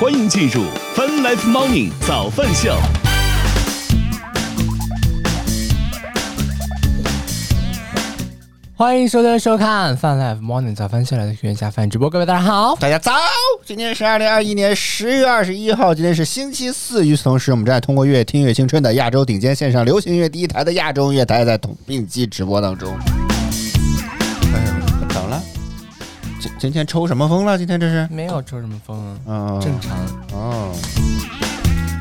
欢迎进入 Fun Life Morning 早饭秀。欢迎收听收看《饭 Life Morning 早饭秀》来的学员下饭直播，各位大家好。大家早！今天是二零二一年十月二十一号，今天是星期四。与此同时，我们正在通过乐听乐青春的亚洲顶尖线上流行音乐第一台的亚洲音乐台在同并机直播当中。今今天抽什么风了？今天这是？没有抽什么风啊，嗯，正常。哦。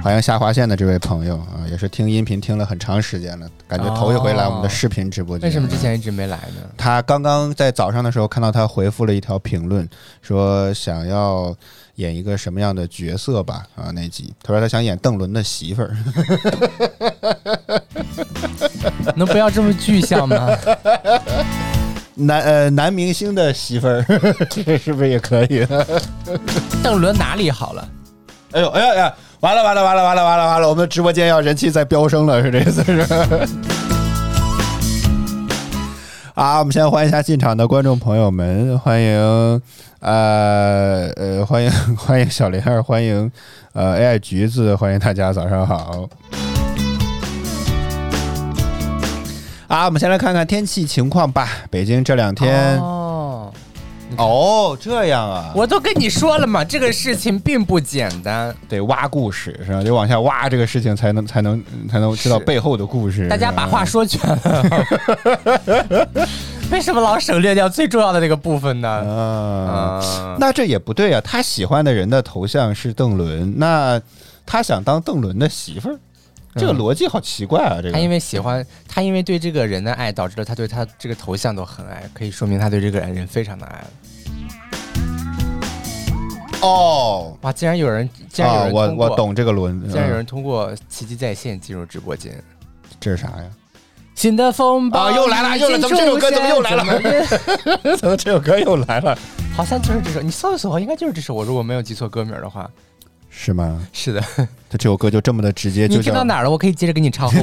欢迎下划线的这位朋友啊，也是听音频听了很长时间了，感觉头一回来我们的视频直播间。为什么之前一直没来呢？他刚刚在早上的时候看到他回复了一条评论，说想要演一个什么样的角色吧？啊，那集他说他想演邓伦的媳妇儿。能不要这么具象吗？男呃男明星的媳妇儿，这 个是不是也可以？邓伦哪里好了？哎呦哎呀呀！完了完了完了完了完了完了！我们直播间要人气在飙升了，是这意思是？啊，我们先欢迎一下进场的观众朋友们，欢迎呃呃欢迎欢迎小玲儿，欢迎呃 AI 橘子，欢迎大家早上好。啊，我们先来看看天气情况吧。北京这两天。哦，哦这样啊！我都跟你说了嘛，这个事情并不简单，得挖故事是吧？得往下挖这个事情，才能才能才能知道背后的故事。大家把话说全了，为什么老省略掉最重要的那个部分呢？啊，那这也不对啊！他喜欢的人的头像是邓伦，那他想当邓伦的媳妇儿，这个逻辑好奇怪啊！这个他因为喜欢他，因为对这个人的爱，导致了他对他这个头像都很爱，可以说明他对这个人非常的爱。哦，哇！竟然有人，竟然有人我我懂这个轮，竟然有人通过奇迹在线进入直播间，这是啥呀？新的风暴又来了，又来！怎么这首歌怎么又来了？怎么这首歌又来了？好像就是这首，你搜一搜，应该就是这首。我如果没有记错歌名的话，是吗？是的，他这首歌就这么的直接就。你听到哪儿了？我可以接着给你唱。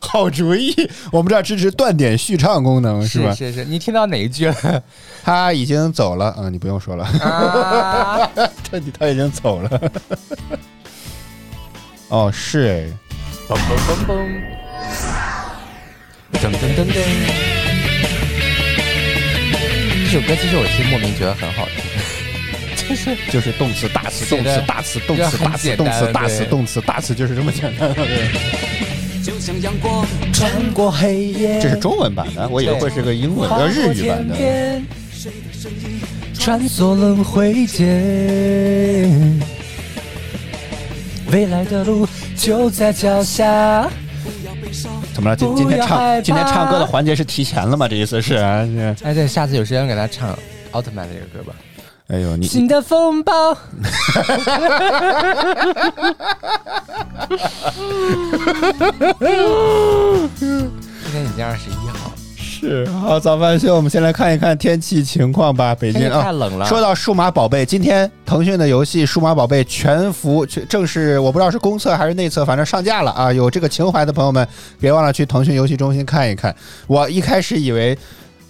好主意，我们这儿支持断点续唱功能，是吧？是是，你听到哪一句了？他已经走了，嗯，你不用说了，啊、他他已经走了。哦，是哎，噔噔噔噔。这首歌其实我其实莫名觉得很好听，就是就是动词大词动词大词动词大词动词大词动词大词就是这么简单。就像阳光穿过黑夜，这是中文版的，我以为会是个英文的日语版的。穿梭轮回间，未来的路就在脚下。怎么了？今今天唱今天唱歌的环节是提前了吗？这意思是？哎，对，下次有时间给他唱奥特曼的这个歌吧。哎呦，你新的风暴。今天已经二十一号，是好早饭秀。我们先来看一看天气情况吧。北京啊太冷了。说到数码宝贝，今天腾讯的游戏《数码宝贝全服》正式，我不知道是公测还是内测，反正上架了啊！有这个情怀的朋友们，别忘了去腾讯游戏中心看一看。我一开始以为。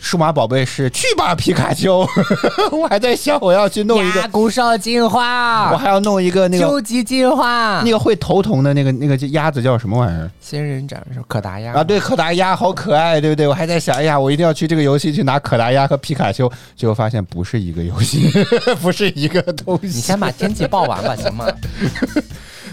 数码宝贝是去吧皮卡丘，我还在想我要去弄一个古兽进化，我还要弄一个那个究极进化，那个会头疼的那个那个鸭子叫什么玩意儿？仙人掌是可达鸭啊，对，可达鸭好可爱，对不对？我还在想，哎呀，我一定要去这个游戏去拿可达鸭和皮卡丘，结果发现不是一个游戏，不是一个东西。你先把天气报完吧，行吗？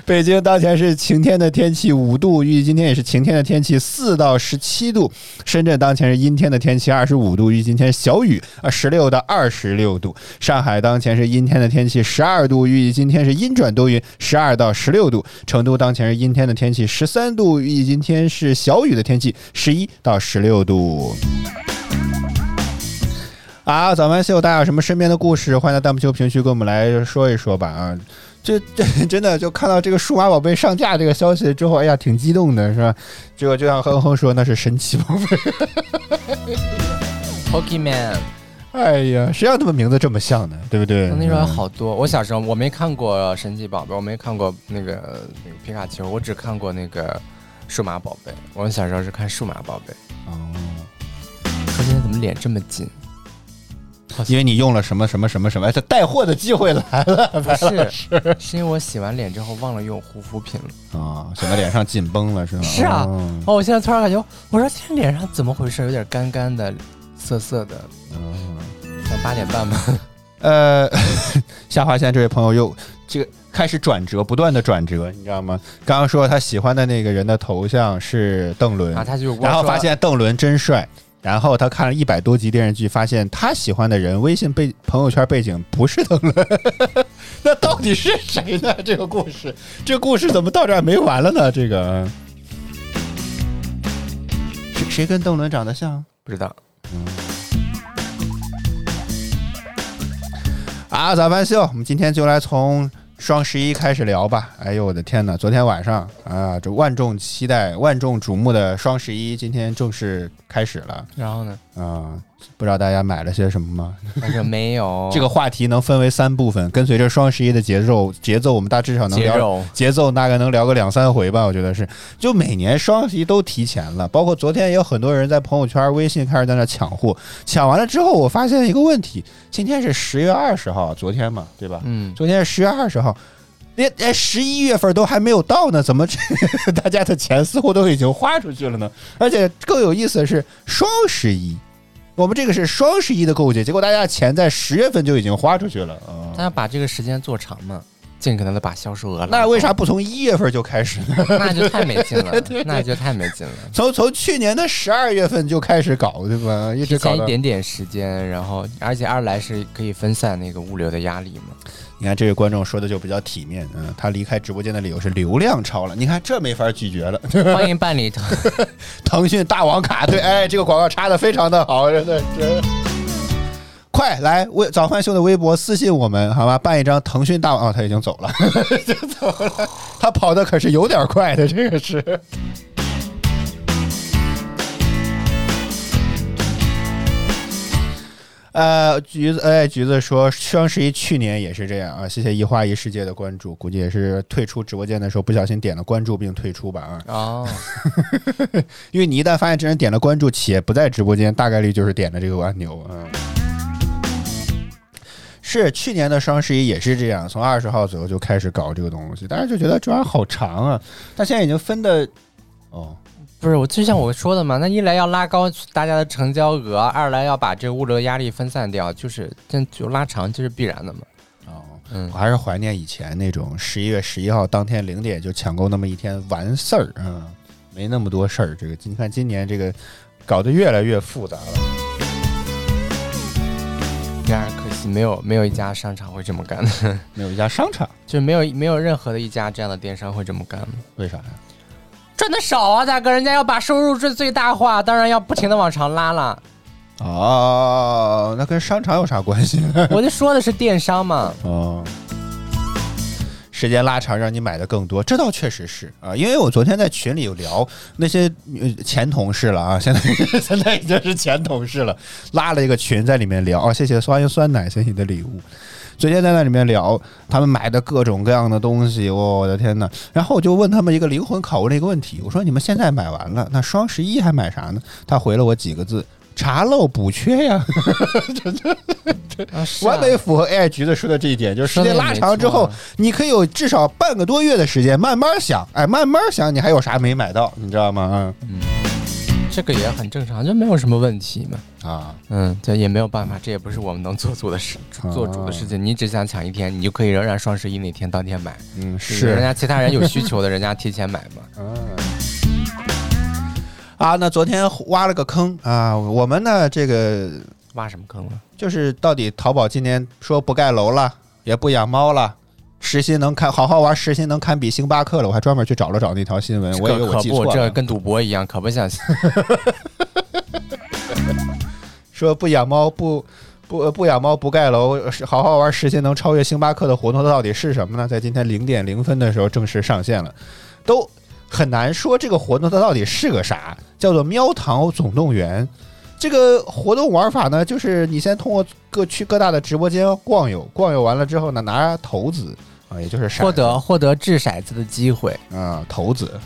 北京当前是晴天的天气五度，预计今天也是晴天的天气四到十七度。深圳当前是阴天的天气二十五度，预计今天小雨啊十六到二十六度。上海当前是阴天的天气十二度，预计今天是阴转多云十二到十六度。成都当前是阴天的天气十三度，预计今天是小雨的天气十一到十六度。啊，早安秀，大家有什么身边的故事？欢迎在弹幕区评论区跟我们来说一说吧啊。这这 真的就看到这个数码宝贝上架这个消息之后，哎呀，挺激动的，是吧？结果就像哼哼说，那是神奇宝贝，Pokemon。哎呀，谁让他们名字这么像呢？对不对？那时候好多。我小时候我没看过神奇宝贝，我没看过那个那个皮卡丘，我只看过那个数码宝贝。我小时候是看数码宝贝。哦。说今天怎么脸这么紧？因为你用了什么什么什么什么，哎，这带货的机会来了不是，是因为我洗完脸之后忘了用护肤品了。啊，显得脸上紧绷了是吗？是啊哦哦，我现在突然感觉，我说今天脸上怎么回事？有点干干的、涩涩的。嗯像八点半吧？呃，下划线这位朋友又这个开始转折，不断的转折，你知道吗？刚刚说他喜欢的那个人的头像是邓伦，啊，他就然后发现邓伦真帅，然后他看了一百多集电视剧，发现他喜欢的人微信背朋友圈背景不是邓伦，那到底是谁呢？这个故事，这个故事怎么到这儿没完了呢？这个谁谁跟邓伦长得像？不知道。啊，早饭秀，我们今天就来从双十一开始聊吧。哎呦，我的天哪！昨天晚上啊，这万众期待、万众瞩目的双十一，今天正式开始了然后呢？啊！不知道大家买了些什么吗？反正没有 这个话题能分为三部分，跟随着双十一的节奏，节奏我们大致上能聊节奏大概能聊个两三回吧，我觉得是。就每年双十一都提前了，包括昨天也有很多人在朋友圈、微信开始在那抢货，抢完了之后，我发现一个问题：今天是十月二十号，昨天嘛，对吧？嗯，昨天是十月二十号，连连十一月份都还没有到呢，怎么这 大家的钱似乎都已经花出去了呢？而且更有意思的是，双十一，我们这个是双十一的购物节，结果大家的钱在十月份就已经花出去了啊。他要把这个时间做长嘛，尽可能的把销售额。那为啥不从一月份就开始呢？那就太没劲了，那就太没劲了。从从去年的十二月份就开始搞，对吧？一直搞一。点点时间，然后而且二来是可以分散那个物流的压力嘛。你看这位观众说的就比较体面，嗯，他离开直播间的理由是流量超了。你看这没法拒绝了。欢迎办理腾讯大王卡，对，哎，这个广告插的非常的好，真的是。快来微早饭秀的微博私信我们，好吧？办一张腾讯大王哦，他已经走了，就走了。他跑的可是有点快的，这个是。呃，橘子，哎，橘子说双十一去年也是这样啊，谢谢一花一世界的关注，估计也是退出直播间的时候不小心点了关注并退出吧啊。哦，因为你一旦发现这人点了关注且不在直播间，大概率就是点了这个按钮。嗯，是去年的双十一也是这样，从二十号左右就开始搞这个东西，大家就觉得这玩意儿好长啊。但现在已经分的，哦，不是我，就像我说的嘛，那一来要拉高大家的成交额，二来要把这个物流压力分散掉，就是这就拉长，这是必然的嘛。哦，嗯我，还是怀念以前那种十一月十一号当天零点就抢购那么一天完事儿，嗯，没那么多事儿。这个你看今年这个搞得越来越复杂了。然而可惜没有没有一家商场会这么干的，没有一家商场，就没有没有任何的一家这样的电商会这么干的。为啥呀？赚的少啊，大哥，人家要把收入最最大化，当然要不停的往上拉了。哦，那跟商场有啥关系呢？我就说的是电商嘛，哦，时间拉长让你买的更多，这倒确实是啊。因为我昨天在群里有聊那些呃前同事了啊，现在 现在已经是前同事了，拉了一个群在里面聊。哦，谢谢欢迎酸奶，谢谢你的礼物。昨天在那里面聊他们买的各种各样的东西，我的天呐！然后我就问他们一个灵魂拷问的一个问题，我说你们现在买完了，那双十一还买啥呢？他回了我几个字：查漏补缺呀。完美符合 AI 橘子说的这一点，就是时间拉长之后，你可以有至少半个多月的时间慢慢想，哎，慢慢想你还有啥没买到，你知道吗？这个也很正常，就没有什么问题嘛。嗯啊，嗯，这也没有办法，这也不是我们能做主的事，做主的事情。你只想抢一天，你就可以仍然双十一那天当天买。嗯，是人家其他人有需求的，人家提前买嘛。嗯。啊，那昨天挖了个坑啊，我们呢这个挖什么坑了？就是到底淘宝今年说不盖楼了，也不养猫了。时薪能看好好玩，实心能堪比星巴克了。我还专门去找了找那条新闻，我以为我，记错了。这跟赌博一样，可不像。说不养猫不不呃不养猫不盖楼，是好好玩实心能超越星巴克的活动，它到底是什么呢？在今天零点零分的时候正式上线了，都很难说这个活动它到底是个啥，叫做喵堂总动员。这个活动玩法呢，就是你先通过各区各大的直播间逛悠，逛悠完了之后呢，拿骰子啊，也就是骰子。获得获得掷骰子的机会，啊骰子，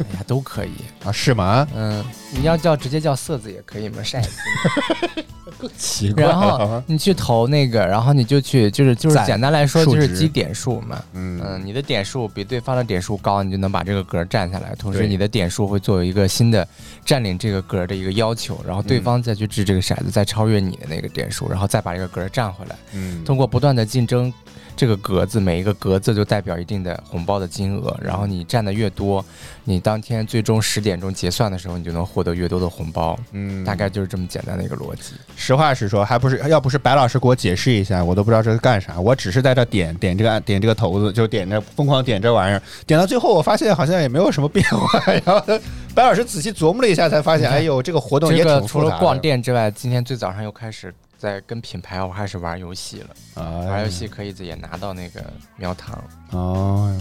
哎呀，都可以。啊，是吗？嗯，你要叫直接叫色子也可以嘛，骰子。奇怪然后，你去投那个，然后你就去，就是就是简单来说就是积点数嘛。嗯嗯，你的点数比对方的点数高，你就能把这个格占下来。同时，你的点数会作为一个新的占领这个格的一个要求，然后对嗯方再去掷这个骰子，再超越你的那个点数，然后再把这个格占回来。嗯通过不断的竞争，这个格子每一个格子就代表一定的红包的金额，然后你占的越多，你当天最终十点钟结算的时候，你就能获得越多的红包。嗯大概就是这么简单的一个逻辑。实话实说，还不是要不是白老师给我解释一下，我都不知道这是干啥。我只是在这点点这个按点这个头子，就点着疯狂点这玩意儿，点到最后我发现好像也没有什么变化。然后白老师仔细琢磨了一下，才发现，哎呦，这个活动也这个。除了逛店之外，今天最早上又开始在跟品牌我开始玩游戏了。啊，玩游戏可以也拿到那个苗糖。哦，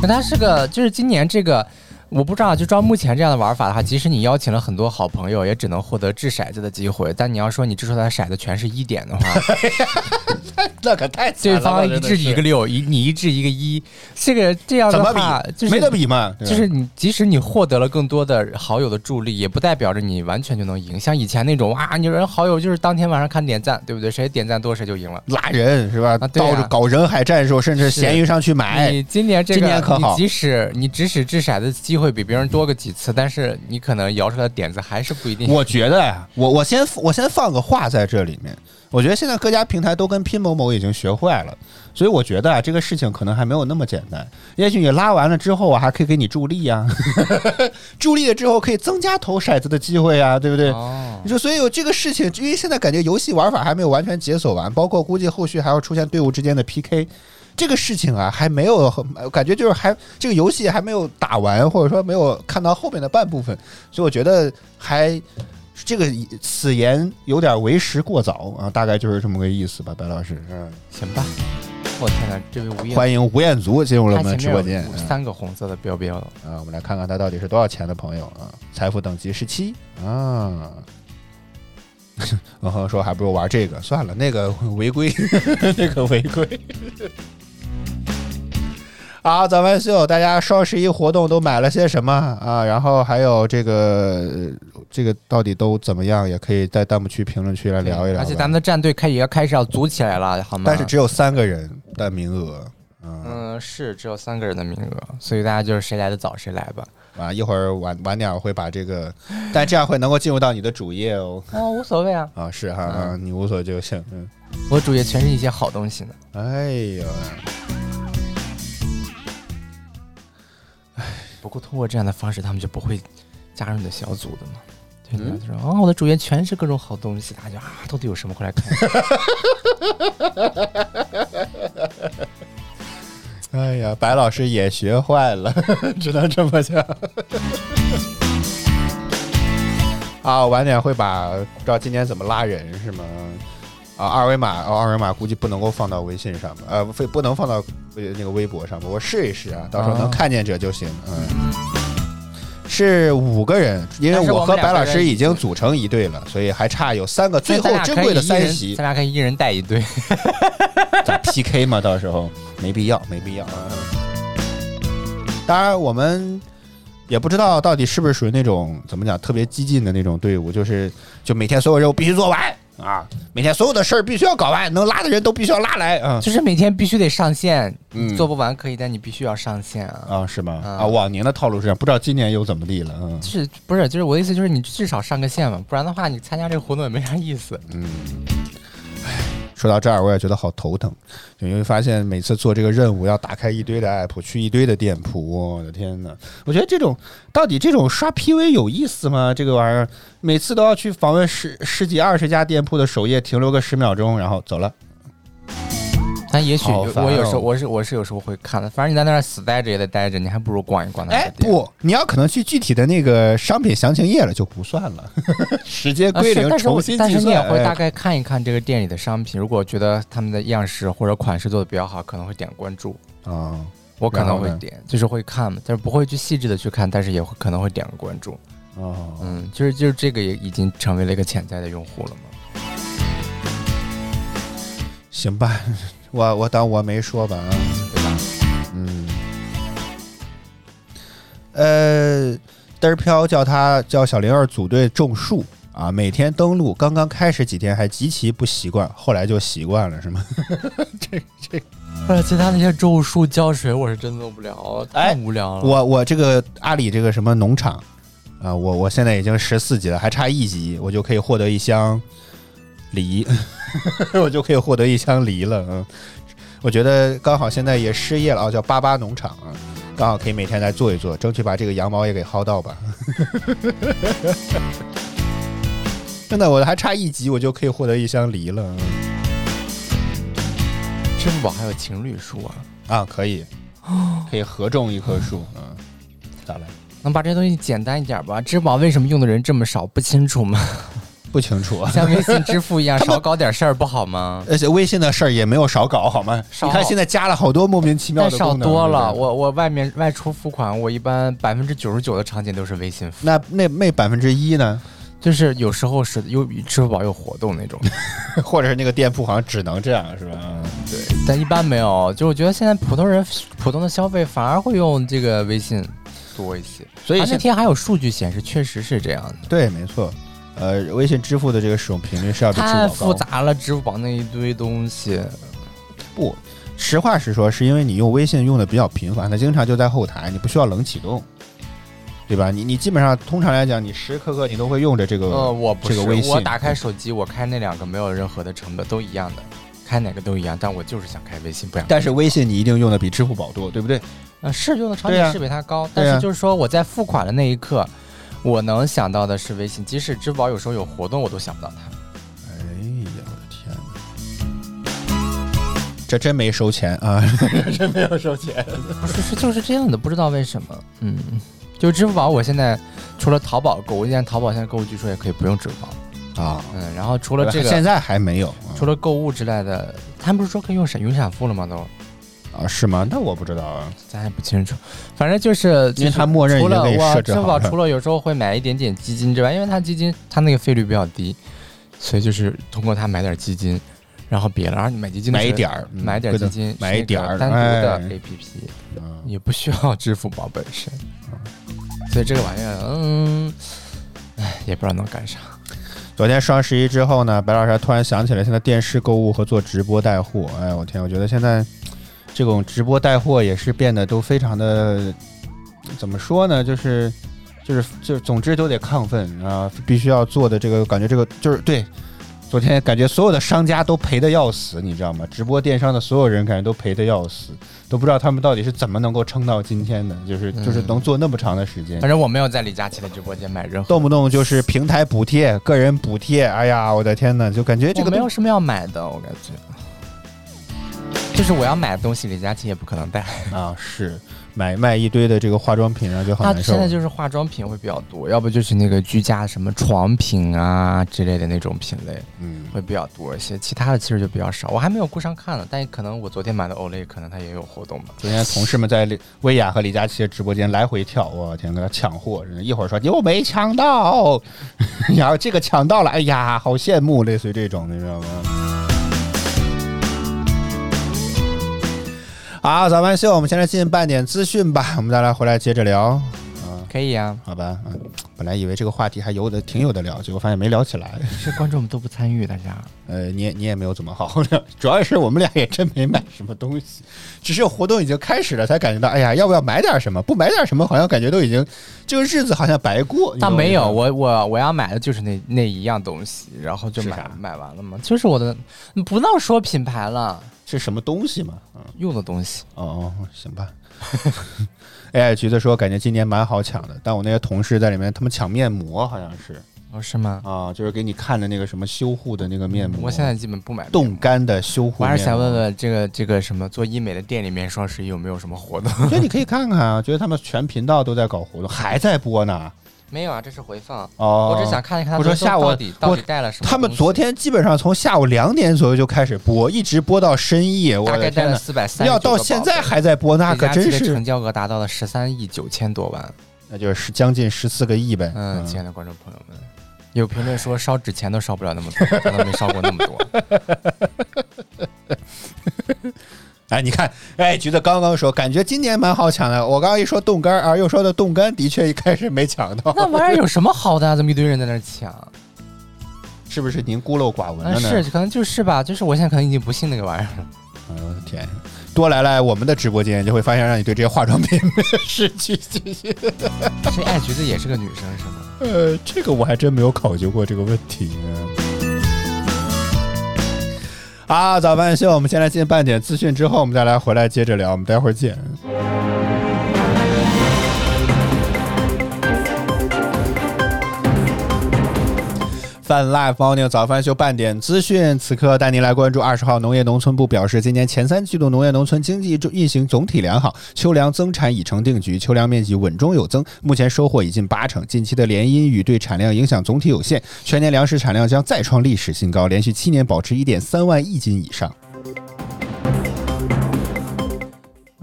那它是个，就是今年这个。我不知道，就照目前这样的玩法的话，即使你邀请了很多好朋友，也只能获得掷骰子的机会。但你要说你掷出来的骰子全是一点的话，那可太惨对方一掷一个，六，一你一掷一个一，这个这样的话，比？就是没得比嘛，就是你，即使你获得了更多的好友的助力，也不代表着你完全就能赢。像以前那种哇，你人好友就是当天晚上看点赞，对不对？谁点赞多谁就赢了。拉人是吧？啊对啊到处搞人海战术，甚至是闲鱼上去买。你今年这个，今年可好你即使你即使掷骰子机会比别人多个几次，但是你可能摇出来的点子还是不一定。我觉得呀，我我先我先放个话在这里面，我觉得现在各家平台都跟拼某某已经学坏了，所以我觉得啊，这个事情可能还没有那么简单。也许你拉完了之后我，还可以给你助力呀、助力了之后可以增加投骰子的机会啊，对不对？哦你，说，所以有这个事情，因为现在感觉游戏玩法还没有完全解锁完，包括估计后续还要出现队伍之间的 PK，这个事情啊还没有很，感觉就是还这个游戏还没有打完，或者说没有看到后面的半部分，所以我觉得还这个此言有点为时过早啊，大概就是这么个意思吧，白老师。嗯，行吧。我天哪，这位吴彦，欢迎吴彦祖进入了我们他前面有直播间。嗯三个红色的标标了。啊，我们来看看他到底是多少钱的朋友啊？财富等级十七啊。然后说还不如玩这个，算了，那个违规，那个违规。好，咱们秀，大家双十一活动都买了些什么啊？然后还有这个呃这个到底都怎么样？也可以在弹幕区、评论区来聊一聊。而且咱们的战队开也要开始要组起来了，好吗？但是只有三个人的名额，嗯嗯，是只有三个人的名额，所以大家就是谁来的早谁来吧。啊，一会儿晚晚点我会把这个，但这样会能够进入到你的主页哦。哦，无所谓啊，啊，是哈，啊，你无所就行。嗯，我主页全是一些好东西呢。哎呦，不过通过这样的方式，他们就不会加入你的小组的嘛。对嗯的，就说哦，我的主页全是各种好东西，大家就啊，到底有什么？快来看。哎呀，白老师也学坏了，只能这么讲。啊，晚点会把不知道今天怎么拉人是吗？啊，二维码哦，二维码估计不能够放到微信上面，呃，非不能放到那个微博上面，我试一试啊，到时候能啊看见者就行。嗯，是五个人，因为我我和白老师已经组成一队了，所以还差有三个最后珍贵的三席咱。俩可以一人带一队。咋 PK 嘛？到时候没必要，没必要。当然，我们也不知道到底是不是属于那种怎么讲特别激进的那种队伍，就是就每天所有任务必须做完啊，每天所有的事儿必须要搞完，能拉的人都必须要拉来啊。就是每天必须得上线，嗯做不完可以，但你必须要上线啊。啊，是吗？啊啊，往年的套路是这样，不知道今年又怎么地了。嗯就是不是就是我的意思就是你至少上个线嘛，不然的话你参加这个活动也没啥意思。嗯。说到这儿，我也觉得好头疼，因为发现每次做这个任务要打开一堆的 app，去一堆的店铺，我的天呐，我觉得这种到底这种刷 PV 有意思吗？这个玩意儿每次都要去访问十十几二十家店铺的首页，停留个十秒钟，然后走了。但也许我有时候哦我是我是有时候会看的，反正你在那儿死待着也得待着，你还不如逛一逛那哎。不，你要可能去具体的那个商品详情页了就不算了，时间啊归零，重新计但是你也会大概看一看这个店里的商品，如果觉得他们的样式或者款式做的比较好，可能会点关注。啊，我可能会点，就是会看嘛，但是不会去细致的去看，但是也会可能会点个关注。哦，嗯，就是就是这个也已经成为了一个潜在的用户了嘛。行吧，我我当我没说吧啊。对吧？嗯，呃，嘚儿飘叫他叫小灵儿组队种树啊，每天登录，刚刚开始几天还极其不习惯，后来就习惯了，是吗？不是其他那些种树浇水，我是真做不了，太无聊了。我我这个阿里这个什么农场啊，我我现在已经十四级了，还差一级，我就可以获得一箱梨，我就可以获得一箱梨了。嗯，我觉得刚好现在也失业了啊，叫巴巴农场啊，刚好可以每天来做一做，争取把这个羊毛也给薅到吧。真的，我还差一级，我就可以获得一箱梨了。嗯支付宝还有情侣树啊，啊，可以，可以合种一棵树。嗯，咋了？能把这东西简单一点吧？支付宝为什么用的人这么少？不清楚吗？不清楚啊。像微信支付一样，少搞点事儿不好吗？而且微信的事儿也没有少搞，好吗？你看现在加了好多莫名其妙的少的功能，多了。我我外面外出付款，我一般百分之九十九的场景都是微信付，那那那百分之一呢？就是有时候是有支付宝有活动那种，或者是那个店铺好像只能这样，是吧？嗯对，但一般没有。就我觉得现在普通人普通的消费反而会用这个微信多一些，所以那天还有数据显示，确实是这样的。对，没错。呃，微信支付的这个使用频率是要比支付宝高。复杂了，支付宝那一堆东西，不，实话实说，是因为你用微信用的比较频繁，它经常就在后台，你不需要冷启动，对吧？你你基本上通常来讲，你时时刻刻你都会用着这个。呃，我不是，这个微信我打开手机，我开那两个没有任何的成本，都一样的，开哪个都一样，但我就是想开微信，不想。但是微信你一定用的比支付宝多，对不对？呃，是用的场对呀景是比它高，但对呀是就是说我在付款的那一刻，我能想到的是微信，即使支付宝有时候有活动，我都想不到它。哎呀，我的天哪！这真没收钱啊！真没有收钱。不是，是就是这样的，不知道为什么。嗯，就支付宝，我现在除了淘宝购物，现在淘宝现在购物据说也可以不用支付宝。啊，嗯，然后除了这个，现在还没有除了购物之类的，他们不是说可以用闪云闪付了吗？都，啊？是吗？那我不知道啊。咱也不清楚。反正就是，因为它默认已除了我支付宝除了有时候会买一点点基金之外，因为它基金它那个费率比较低，所以就是通过它买点基金，然后别的，然后你买基金买一点儿，嗯买点基金，买一点儿单独的哎 APP，嗯也不需要支付宝本身，所以这个玩意儿，嗯，哎，也不知道能干啥。昨天双十一之后呢，白老师还突然想起来，现在电视购物和做直播带货，哎，我天，我觉得现在这种直播带货也是变得都非常的，怎么说呢，就是就是就是，总之都得亢奋啊，必须要做的这个，感觉这个就是对。昨天感觉所有的商家都赔的要死，你知道吗？直播电商的所有人感觉都赔的要死，都不知道他们到底是怎么能够撑到今天的，就是就是嗯能做那么长的时间。反正我没有在李佳琦的直播间买任何，动不动就是平台补贴、个人补贴，哎呀，我的天呐，就感觉这个没有什么要买的，我感觉。就是我要买的东西，李佳琦也不可能带。啊是买卖一堆的这个化妆品，啊就很他难受现。在就是化妆品会比较多，要不就是那个居家什么床品啊之类的那种品类嗯，会比较多一些，其他的其实就比较少。我还没有顾上看呢，但可能我昨天买的 Olay 可能它也有活动吧。昨天同事们在李薇娅和李佳琦的直播间来回跳，我天，跟他抢货，一会儿说又没抢到，然后这个抢到了，哎呀，好羡慕，类似于这种，你知道吗？好，早班秀，我们现在进半点资讯吧，我们再来回来接着聊。可以啊，好吧，嗯，本来以为这个话题还有的挺有的聊，结果发现没聊起来。是观众们都不参与，大家。呃，你也你也没有怎么好好聊，主要是我们俩也真没买什么东西，只是活动已经开始了，才感觉到，哎呀，要不要买点什么？不买点什么，好像感觉都已经这个日子好像白过。倒没有，我我我我要买的就是那那一样东西，然后就买买完了嘛，就是我的，你不能说品牌了，是什么东西嘛？嗯，用的东西。哦哦，行吧。AI，橘子说感觉今年蛮好抢的，但我那些同事在里面，他们抢面膜好像是哦，是吗？啊，就是给你看的那个什么修护的那个面膜，我现在基本不买冻干的修护。我还是想问，问这个这个什么做医美的店里面双十一有没有什么活动？我觉得你可以看看啊，觉得他们全频道都在搞活动，还在播呢。没有啊，这是回放。哦，我只想看一看他我说下午到底到底带了什么。他们昨天基本上从下午两点左右就开始播，一直播到深夜。我大概带了四百三，要到现在还在播，那可真是成，交额达到了十三亿九千多万。那就是将近十四个亿呗。嗯，亲爱的观众朋友们，有评论说烧纸钱都烧不了那么多，可能没烧过那么多。哎，你看，哎，橘子刚刚说，感觉今年蛮好抢的。我刚刚一说冻干啊，又说的冻干，的确一开始没抢到。那玩意儿有什么好的？怎么一堆人在那抢？是不是您孤陋寡闻了呢？是，可能就是吧。就是我现在可能已经不信那个玩意儿了。哎呦我的天！多来来我们的直播间，就会发现让你对这些化妆品 失去信心。这爱橘子也是个女生是吗？呃，这个我还真没有考究过这个问题。啊，好早饭秀，我们先来进半点资讯，之后我们再来回来接着聊，我们待会儿见。泛 Live Morning 早饭秀半点资讯，此刻带您来关注二十号农业农村部表示，今年前三季度农业农村经济运行总体良好，秋粮增产已成定局，秋粮面积稳中有增，目前收获已近八成。近期的连阴雨对产量影响总体有限，全年粮食产量将再创历史新高，连续七年保持一点三万亿斤以上。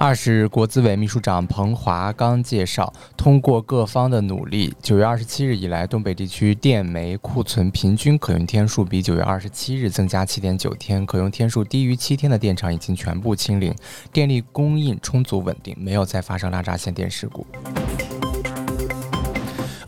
二是国资委秘书长彭华刚介绍，通过各方的努力，九月二十七日以来，东北地区电煤库存平均可用天数比九月二十七日增加七点九天，可用天数低于七天的电厂已经全部清零，电力供应充足稳定，没有再发生拉闸限电事故。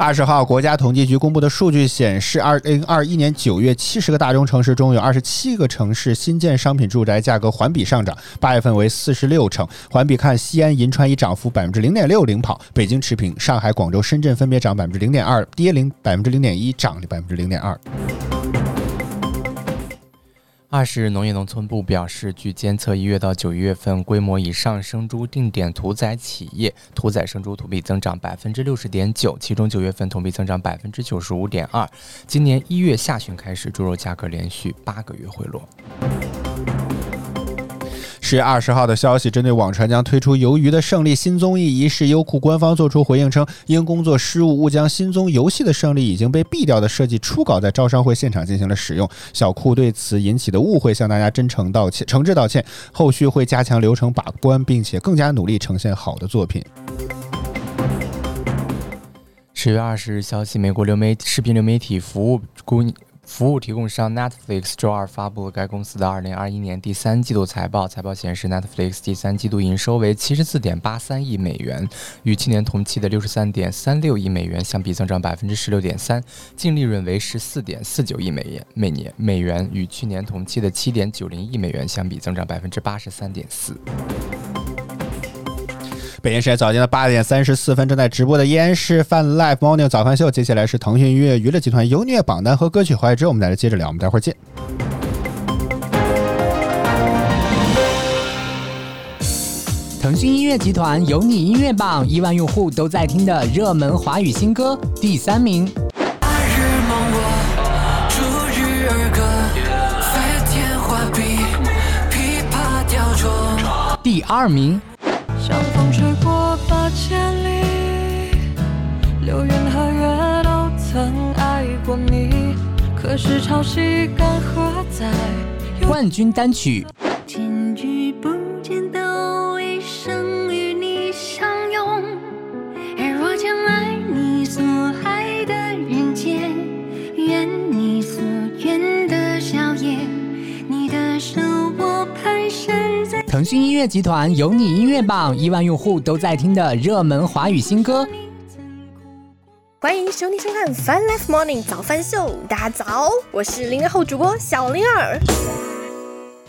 二十号，国家统计局公布的数据显示，二零二一年九月，七十个大中城市中有二十七个城市新建商品住宅价格环比上涨，八月份为四十六成。环比看，西安、银川以涨幅百分之零点六领跑，北京持平，上海、广州、深圳分别涨百分之零点二，跌零百分之零点一，涨百分之零点二。二是农业农村部表示，据监测，一月到九月份规模以上生猪定点屠宰企业屠宰生猪同比增长百分之六十点九，其中九月份同比增长百分之九十五点二。今年一月下旬开始，猪肉价格连续八个月回落。十月二十号的消息，针对网传将推出《鱿鱼的胜利》新综艺一事，优酷官方做出回应称，因工作失误误将新综游戏的胜利已经被毙掉的设计初稿在招商会现场进行了使用。小酷对此引起的误会向大家真诚道歉，诚挚道歉，后续会加强流程把关，并且更加努力呈现好的作品。十月二十日消息，美国流媒视频流媒体服务公。服务提供商 Netflix 周二发布了该公司的2021年第三季度财报。财报显示，Netflix 第三季度营收为74.83亿美元，与去年同期的63.36亿美元相比，增长16.3%；净利润为14.49亿美元，每年美元与去年同期的7.90亿美元相比，增长83.4%。北京时间早间的八点三十四分，正在直播的依然是泛 Live Morning 早饭秀。接下来是腾讯音乐娱乐集团优虐榜单和歌曲怀之，我们在这接着聊，我们待会儿见。腾讯音乐集团有你音乐榜，亿万用户都在听的热门华语新歌，第三名。白日梦我，逐日而歌，飞天画笔，琵琶雕琢。第二名。像风吹千里，流云和月都曾爱过你，可是潮汐干涸在冠军单曲。腾讯音乐集团有你音乐榜，亿万用户都在听的热门华语新歌。欢迎收听收看《Fun Life Morning 早饭秀》，大家早，我是零零后主播小灵儿。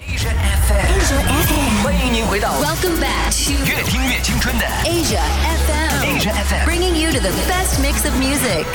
Asia FM，欢迎您回到 Welcome back to 越听越青春的 Asia FM, Asia FM。bringing you to the best mix of music.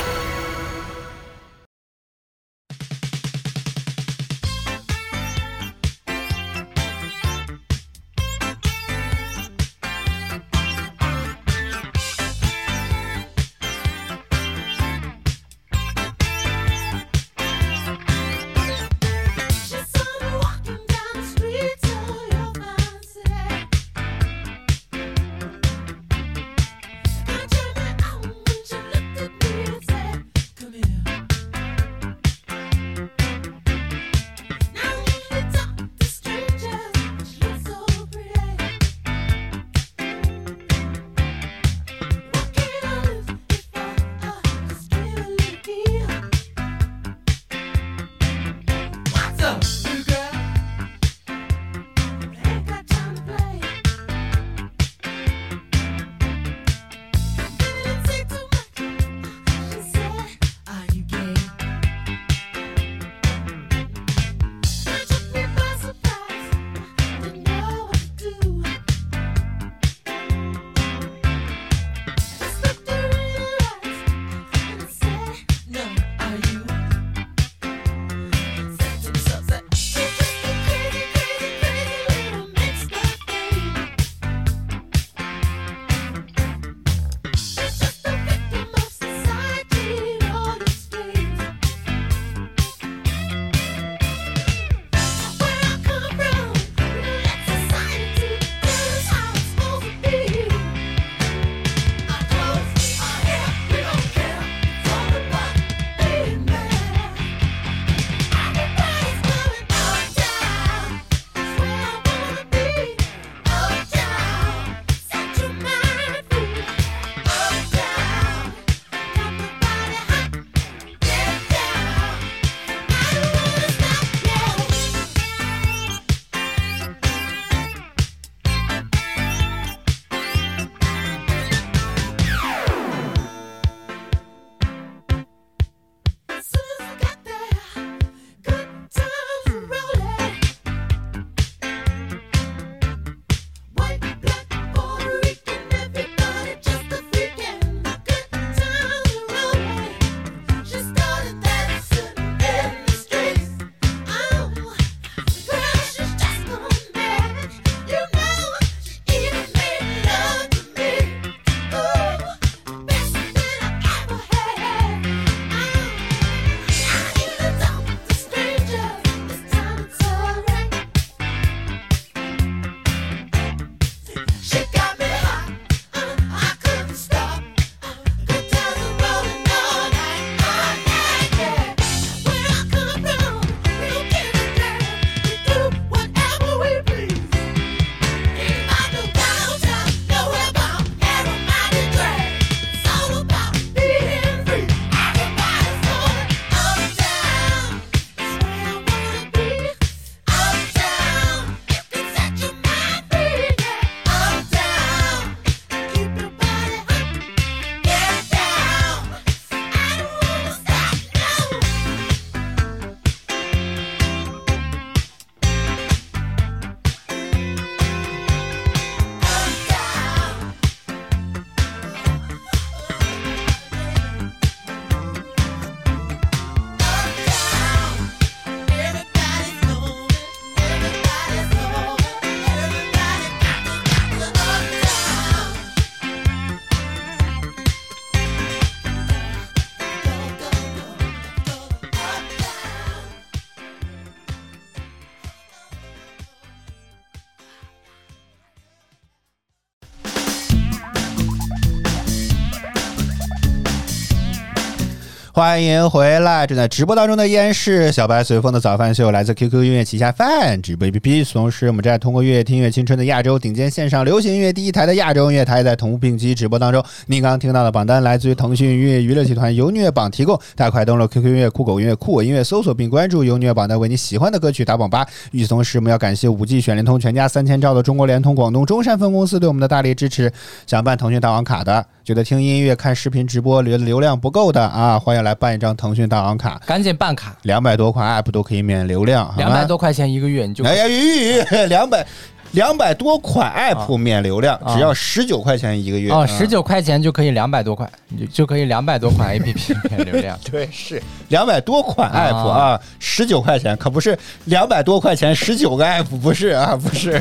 欢迎回来！正在直播当中的依然是小白随风的早饭秀，来自 QQ 音乐旗下饭直播 APP。同时，我们正在通过音乐听音乐青春的亚洲顶尖线上流行音乐第一台的亚洲音乐台，在同步并机直播当中。您刚刚听到的榜单来自于腾讯音乐娱乐集团优虐榜提供，大家快登录 QQ 音乐、酷狗音乐、酷我音乐搜索并关注优虐榜单，为你喜欢的歌曲打榜吧。与此同时，我们要感谢五 G 选联通全家三千兆的中国联通广东中山分公司对我们的大力支持。想办腾讯大王卡的，觉得听音乐、看视频直播流流量不够的啊，欢迎来办一张腾讯大王卡，赶紧办卡，两百多款 app 都可以免流量，两百多块钱一个月你就哎呀，吁吁，两百两百多款 app 免流量，啊。只要十九块钱一个月哦，嗯。十九块钱就可以两百多块，你就就可以两百多款 A P P 免流量。对，是。两百多款 app 啊啊，十九块钱，可不是两百多块钱十九个 app，不是啊，不是。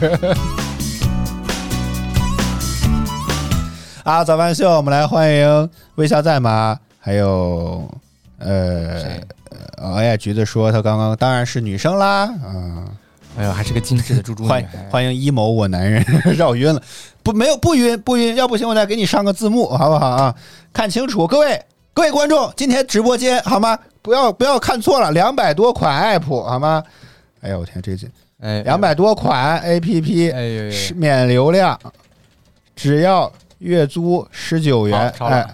啊，早饭秀，我们来欢迎微笑在吗？还有呃哎呀，橘子说她刚刚当然是女生啦，嗯、哎呦，还是个精致的猪猪女欢迎一某我男人 绕晕了，不没有不晕不晕，要不行我再给你上个字幕好不好啊？看清楚，各位各位观众，今天直播间好吗？不要不要看错了，两百多款 app 好吗？哎呦我天，这这哎，两百多款 app 哎呦呦是免流量，只要月租十九元。好超了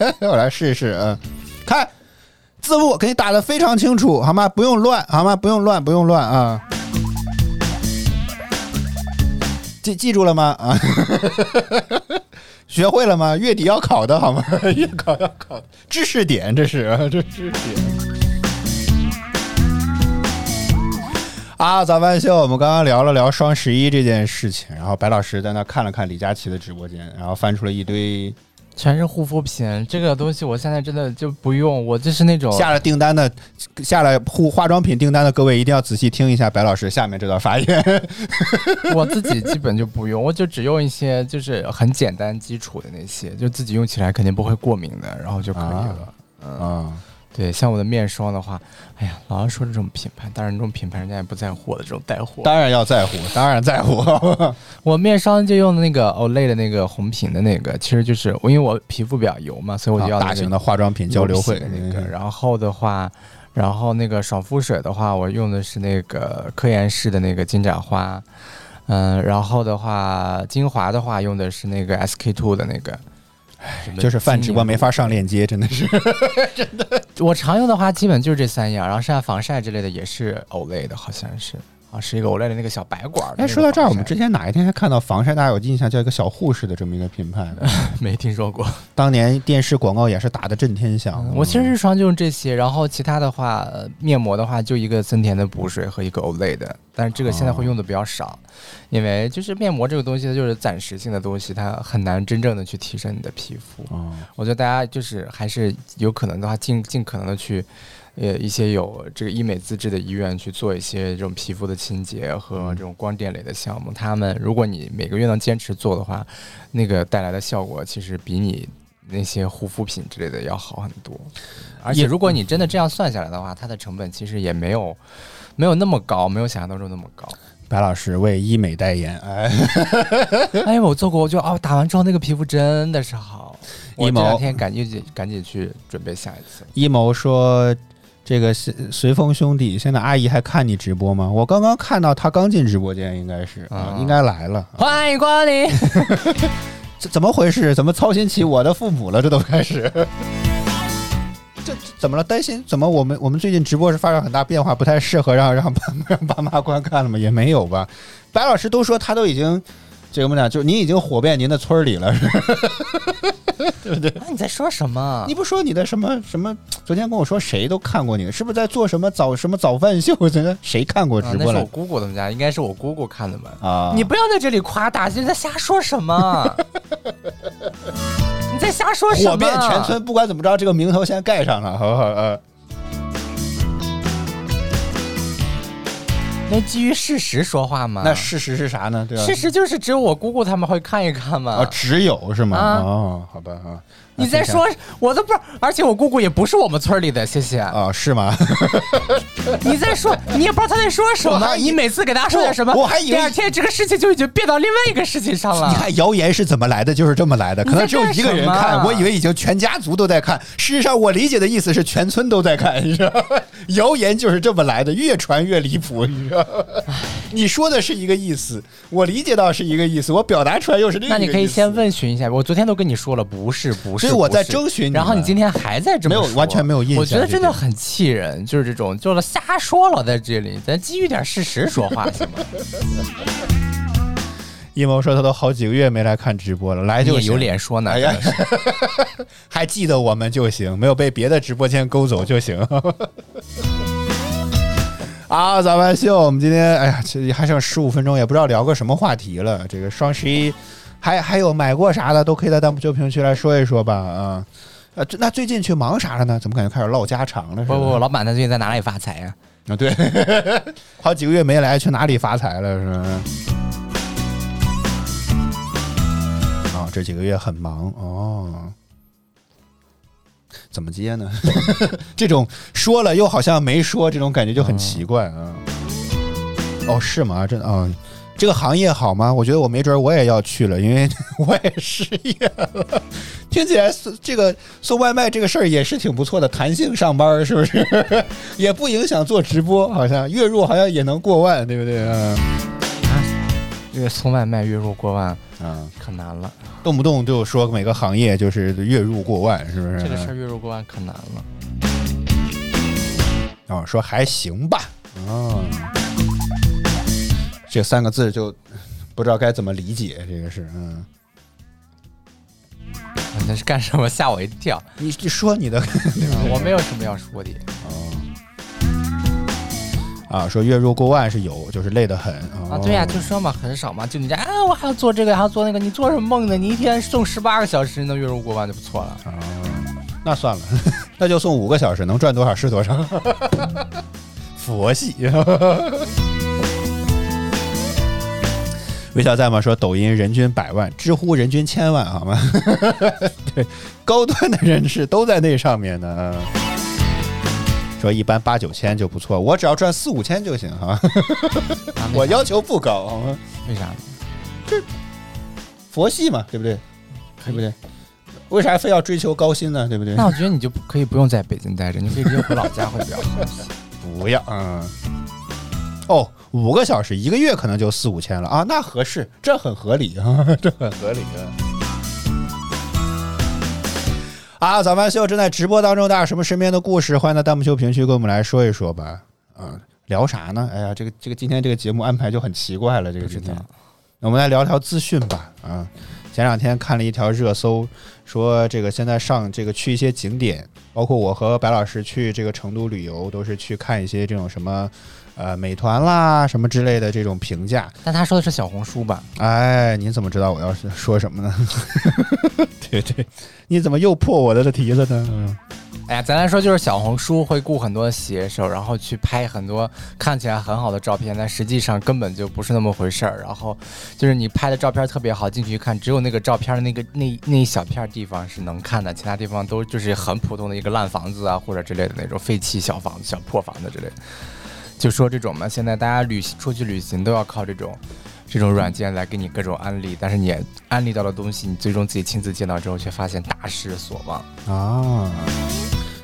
哎，我来试一试啊，看字幕给你打的非常清楚，好吗？不用乱，好吗？不用乱，不用乱啊。记记住了吗？啊，学会了吗？月底要考的好吗？月考要考的知识点，这是啊，这知识点。啊，早饭秀，我们刚刚聊了聊双十一这件事情，然后白老师在那看了看李佳琦的直播间，然后翻出了一堆全是护肤品，这个东西我现在真的就不用，我就是那种下了订单的，下了护化妆品订单的各位一定要仔细听一下白老师下面这段发言。我自己基本就不用，我就只用一些就是很简单基础的那些，就自己用起来肯定不会过敏的，然后就可以了。啊，对，像我的面霜的话，哎呀，老是说这种品牌，当然这种品牌人家也不在乎我的这种带货。当然要在乎，当然在乎。我面霜就用的那个 Olay 的那个红瓶的那个，其实就是我因为我皮肤比较油嘛，所以我就要那个大型的化妆品交流会的那个。然后的话，然后那个爽肤水的话，我用的是那个科颜氏的那个金盏花，嗯，然后的话，精华的话用的是那个 SK two 的那个。什么就是泛直播没法上链接，真的是。真的我常用的话，基本就是这三样，然后剩下防晒之类的也是 Olay 的，好像是啊，是一个 Olay 的那个小白管儿哎。说到这儿，我们之前哪一天还看到防晒，大家有印象，叫一个小护士的这么一个品牌的，没听说过。当年电视广告也是打的震天响。我其实日常就用这些，然后其他的话，呃面膜的话就一个森田的补水和一个 Olay 的，但是这个现在会用的比较少，因为就是面膜这个东西它就是暂时性的东西，它很难真正的去提升你的皮肤。哦，我觉得大家就是还是有可能的话，尽尽可能的去，呃，一些有这个医美资质的医院去做一些这种皮肤的清洁和这种光电类的项目。他们如果你每个月能坚持做的话，那个带来的效果其实比你那些护肤品之类的要好很多。而且如果你真的这样算下来的话，它的成本其实也没有没有那么高，没有想象当中那么高。白老师为医美代言，哎，哎，我做过，我就哦，打完之后那个皮肤真的是好。我这两天赶紧赶紧去准备下一次。一谋说。这个随随风兄弟，现在阿姨还看你直播吗？我刚刚看到他刚进直播间，应该是啊，啊应该来了。欢迎光临。这怎么回事？怎么操心起我的父母了？这都开始，这这怎么了？担心怎么？我们我们最近直播是发生很大变化，不太适合让让爸让爸妈观看了吗？也没有吧。白老师都说他都已经这个我们俩？就你已经火遍您的村里了，是吧 你在说什么？你不说你的什么什么？昨天跟我说谁都看过你，是不是在做什么早什么早饭秀？这个谁看过啊直播了那是我姑姑他们家，应该是我姑姑看的吧？啊？你不要在这里夸大，你在瞎说什么？你在瞎说什么？火遍全村，不管怎么着，这个名头先盖上了，好不好？呃，能基于事实说话吗？那事实是啥呢？对吧？事实就是只有我姑姑他们会看一看嘛。啊，只有是吗？啊哦，好吧啊，你在说，我都不而且我姑姑也不是我们村里的，谢谢。啊？是吗？你在说，你也不知道他在说什么。你每次给大家说点什么，我还以为第二天这个事情就已经变到另外一个事情上了。你看谣言是怎么来的，就是这么来的。可能只有一个人看，我以为已经全家族都在看。事实上，我理解的意思是全村都在看，你知道吗？谣言就是这么来的，越传越离谱，你知道吗？你说的是一个意思，我理解到是一个意思，我表达出来又是另一个意思。那你可以先问询一下，我昨天都跟你说了，不是不是，所以我在征询你然后你今天还在这么没有完全没有印象我觉得真的很气人，就是这种就是瞎说了，在这里，咱基于点事实说话行吗？一谋说他都好几个月没来看直播了，来就有脸说呢？哎呀 还记得我们就行，没有被别的直播间勾走就行。啊，咱们秀，我们今天哎呀，这还剩十五分钟，也不知道聊个什么话题了。这个双十一还还有买过啥的，都可以在弹幕区评论区来说一说吧。啊，呃，这那最近去忙啥了呢？怎么感觉开始唠家常了？是吧不不，老板他最近在哪里发财呀？啊，对，好几个月没来，去哪里发财了？是吧？哦，这几个月很忙哦。怎么接呢？这种说了又好像没说，这种感觉就很奇怪啊。哦，是吗？真啊、这个行业好吗？我觉得我没准儿我也要去了，因为 我也失业了。听起来送这个送外卖这个事儿也是挺不错的，弹性上班是不是？也不影响做直播，好像月入好像也能过万，对不对？嗯这个送外卖月入过万嗯，可难了，动不动就说每个行业就是月入过万，是不是？这个事儿月入过万可难了。哦，说还行吧。哦，这三个字就不知道该怎么理解，这个是嗯。那是干什么？吓我一跳！你你说你的 我没有什么要说的。啊，说月入过万是有，就是累得很啊，对呀、就说嘛，很少嘛，就你这啊，我还要做这个，还要做那个，你做什么梦呢？你一天送十八个小时，能月入过万就不错了。哦，那算了，那就送五个小时，能赚多少是多少。佛系。微笑在吗？说抖音人均百万，知乎人均千万，好吗？对，高端的人士都在那上面呢。说一般八九千就不错，我只要赚四五千就行哈。啊我要求不高，好吗？为啥这？佛系嘛，对不对？对不对？为啥非要追求高薪呢？对不对？那我觉得你就可以不用在北京待着，你可以直接回老家会比较好。不要，嗯。哦，五个小时一个月可能就四五千了啊，那合适，这很合理啊，这很合理啊。啊，早饭秀正在直播当中，大家有什么身边的故事，欢迎在弹幕秀评论区跟我们来说一说吧。啊，聊啥呢？哎呀，这个这个今天这个节目安排就很奇怪了，这个今天。我们来聊聊资讯吧。啊，前两天看了一条热搜，说这个现在上这个去一些景点，包括我和白老师去这个成都旅游，都是去看一些这种什么。呃，美团啦什么之类的这种评价，但他说的是小红书吧？哎，您怎么知道我要是说什么呢？对对，你怎么又破我的的题了呢？嗯哎呀，咱来说就是小红书会雇很多写手，然后去拍很多看起来很好的照片，但实际上根本就不是那么回事儿。然后就是你拍的照片特别好，进去一看，只有那个照片的那个那那一小片地方是能看的，其他地方都就是很普通的一个烂房子啊，或者之类的那种废弃小房子、小破房子之类的。就说这种嘛，现在大家旅行出去旅行都要靠这种这种软件来给你各种安利，但是你安利到的东西，你最终自己亲自见到之后，却发现大失所望。啊，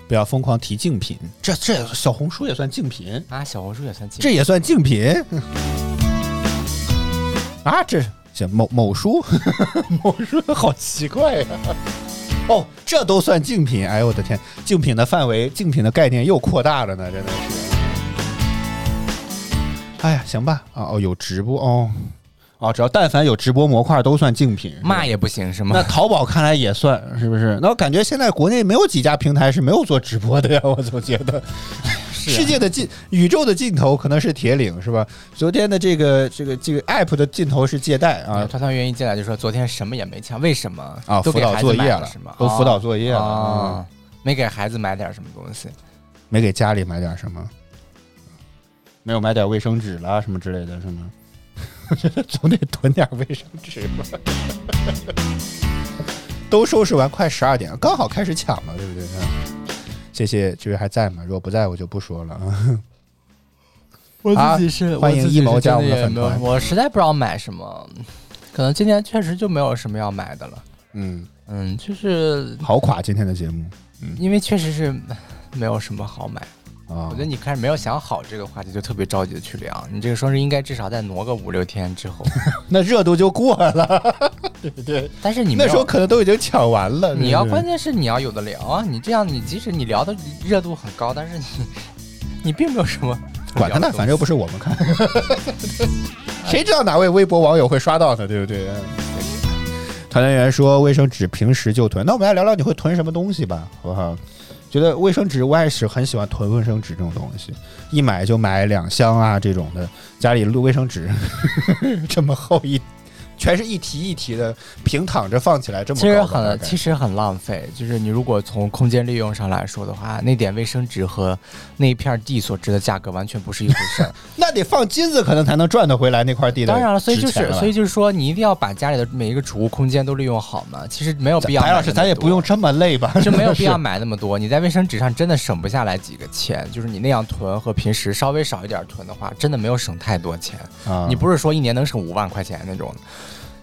不要疯狂提竞品，这这小红书也算竞品，啊，小红书也算竞这也算竞品 啊？这这某某书，某书好奇怪呀、哦，这都算竞品？哎呦我的天，竞品的范围、竞品的概念又扩大了呢，真的是。哎呀，行吧，啊哦，有直播哦，哦，只要但凡有直播模块都算竞品，骂也不行是吗那？淘宝看来也算，是不是？那我感觉现在国内没有几家平台是没有做直播的呀，我总觉得。是啊世界的尽宇宙的尽头可能是铁岭，是吧？昨天的这个这个这个 app 的尽头是借贷啊团团圆一进来就说昨天什么也没抢，为什么？啊，辅导都给孩子作业了买了是吗？都辅导作业了没给孩子买点什么东西。没给家里买点什么，没有买点卫生纸啦什么之类的，是吗？我觉得总得囤点卫生纸吧。都收拾完，快十二点了，刚好开始抢了，对不对？嗯，谢谢，这位还在吗？如果不在，我就不说了啊。我自己是欢迎一毛加我们的粉团我实在不知道买什么，可能今年确实就没有什么要买的了。嗯，嗯，就是好垮今天的节目因为确实是没有什么好买。啊我觉得你开始没有想好这个话题，就特别着急的去聊。你这个双十一应该至少再挪个五六天之后，那热度就过了，对不对？但是你那时候可能都已经抢完了。你要关键是你要有的聊啊！你这样，你即使你聊的热度很高，但是你你并没有什么 管他呢，反正又不是我们看，谁知道哪位微博网友会刷到呢？对不对？团队员说卫生纸平时就囤，那我们来聊聊你会囤什么东西吧，好不好？觉得卫生纸我也是很喜欢囤卫生纸这种东西，一买就买两箱啊这种的，家里卫生纸 这么厚一，全是一提一提的平躺着放起来这么其实很其实很浪费。就是你如果从空间利用上来说的话，那点卫生纸和那一片地所值的价格完全不是一回事儿。那得放金子可能才能赚得回来那块地的当然了，所以就是所以就是说，你一定要把家里的每一个储物空间都利用好嘛。其实没有必要。白老师，咱也不用这么累吧？就没有必要买那么多。你在卫生纸上真的省不下来几个钱，就是你那样囤和平时稍微少一点囤的话，真的没有省太多钱。啊你不是说一年能省五万块钱那种，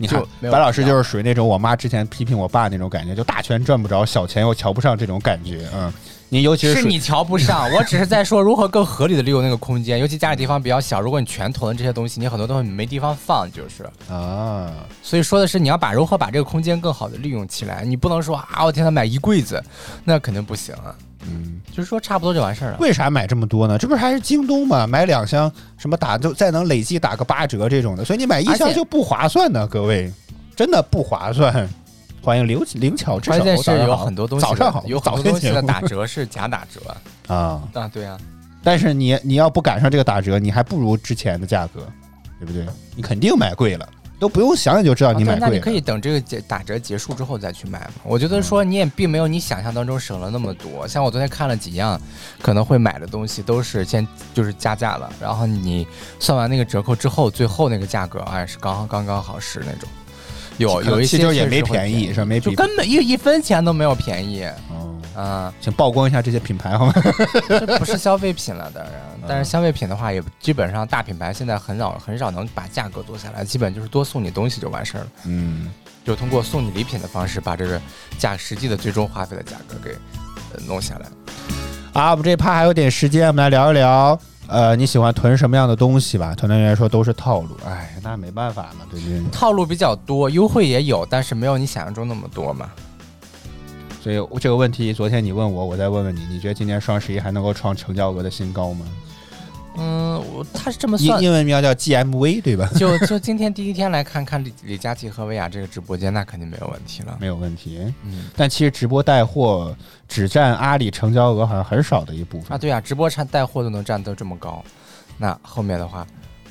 你看就，白老师就是属于那种我妈之前批评我爸那种感觉，就大钱赚不着，小钱又瞧不上这种感觉。嗯，你尤其是是你瞧不上，我只是在说如何更合理的利用那个空间，尤其家里地方比较小，如果你全囤这些东西，你很多东西没地方放，就是。啊，所以说的是你要把如何把这个空间更好的利用起来，你不能说啊，我天呐买一柜子，那肯定不行啊。嗯，就是说差不多就完事儿了。为啥买这么多呢？这不是还是京东吗？买两箱什么打就再能累计打个八折这种的，所以你买一箱就不划算呢，各位，真的不划算。欢迎刘灵巧之手，关键是有很多东西，早上好，有很多东西的打折是假打折啊，啊，对啊。但是你你要不赶上这个打折，你还不如之前的价格，对不对？你肯定买贵了，都不用想你就知道你买贵那你可以等这个结打折结束之后再去买嘛。我觉得说你也并没有你想象当中省了那么多。像我昨天看了几样可能会买的东西，都是先就是加价了，然后你算完那个折扣之后，最后那个价格哎是刚刚刚好是那种。有有一些其实也没便宜是吧没比就根本一一分钱都没有便宜哦，啊。请曝光一下这些品牌好吗？这不是消费品了，当然，但是消费品的话，也基本上大品牌现在很少很少能把价格做下来，基本就是多送你东西就完事儿了，嗯，就通过送你礼品的方式把这个价实际的最终花费的价格给呃弄下来。啊，我们这一趴还有点时间，我们来聊一聊。呃，你喜欢囤什么样的东西吧？团队员说都是套路，哎，那没办法嘛，对不对？套路比较多，优惠也有，但是没有你想象中那么多嘛。所以这个问题，昨天你问我，我再问问你，你觉得今年双十一还能够创成交额的新高吗？嗯，我他是这么英算，英文名叫 GMV 对吧？就就今天第一天来看看李李佳琦和薇娅这个直播间，那肯定没有问题了。没有问题。嗯但其实直播带货只占阿里成交额好像很少的一部分啊，对啊，直播产带货都能占到这么高，那后面的话，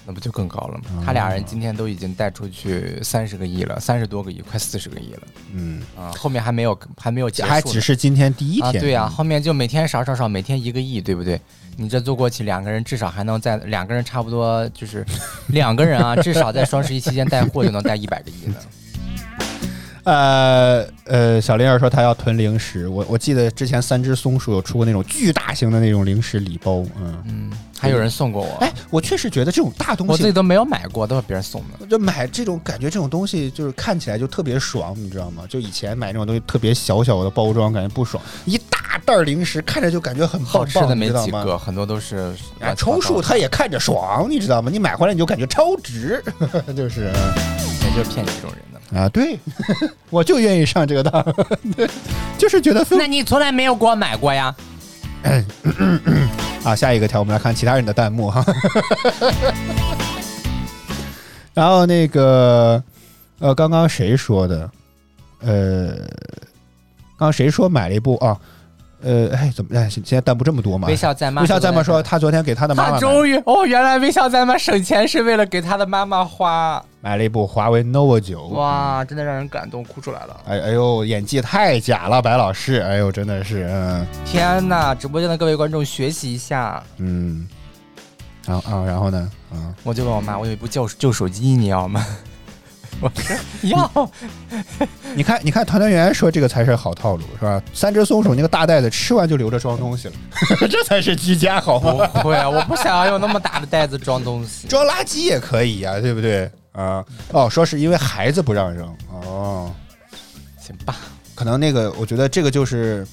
那不就更高了吗？他俩人今天都已经带出去三十个亿了，三十多个亿，快四十个亿了嗯，啊！后面还没有还没有结束，还只是今天第一啊，天。对啊，后面就每天少少少，每天一个亿，对不对？你这坐过去，两个人至少还能在两个人差不多就是两个人啊，至少在双十一期间带货就能带一百个亿呢。呃呃，小林儿说他要囤零食，我我记得之前三只松鼠有出过那种巨大型的那种零食礼包，嗯，嗯，还有人送过我，哎，我确实觉得这种大东西，我自己都没有买过，都是别人送的。就买这种感觉，这种东西就是看起来就特别爽，你知道吗？就以前买那种东西特别小小的包装，感觉不爽，一大袋儿零食看着就感觉很棒棒，好吃的没？几个，很多都是啊，抽数它也看着爽，你知道吗？你买回来你就感觉超值，就是也就是骗你这种人的。啊，对，我就愿意上这个当，就是觉得那你从来没有给我买过呀？啊，下一个条我们来看其他人的弹幕哈。然后那个呃，刚刚谁说的？呃，刚刚谁说买了一部啊？呃，哎，怎么哎？现现在弹幕这么多吗？微笑在吗？微笑在吗？说他昨天给他的妈妈他终于哦，原来微笑在吗？省钱是为了给他的妈妈花，买了一部华为 nova 九。哇，真的让人感动，哭出来了。哎哎呦，演技太假了，白老师，哎呦，真的是，嗯天呐，直播间的各位观众学习一下。嗯，然后啊，然后呢，嗯，我就问我妈，我有一部旧旧手机，你要吗？要你看，你看，团团圆说这个才是好套路，是吧？三只松鼠那个大袋子吃完就留着装东西了，这才是居家好不吗？会啊，我不想要用那么大的袋子装东西。装垃圾也可以呀、对不对？啊，哦，说是因为孩子不让扔，哦，行吧，可能那个，我觉得这个就是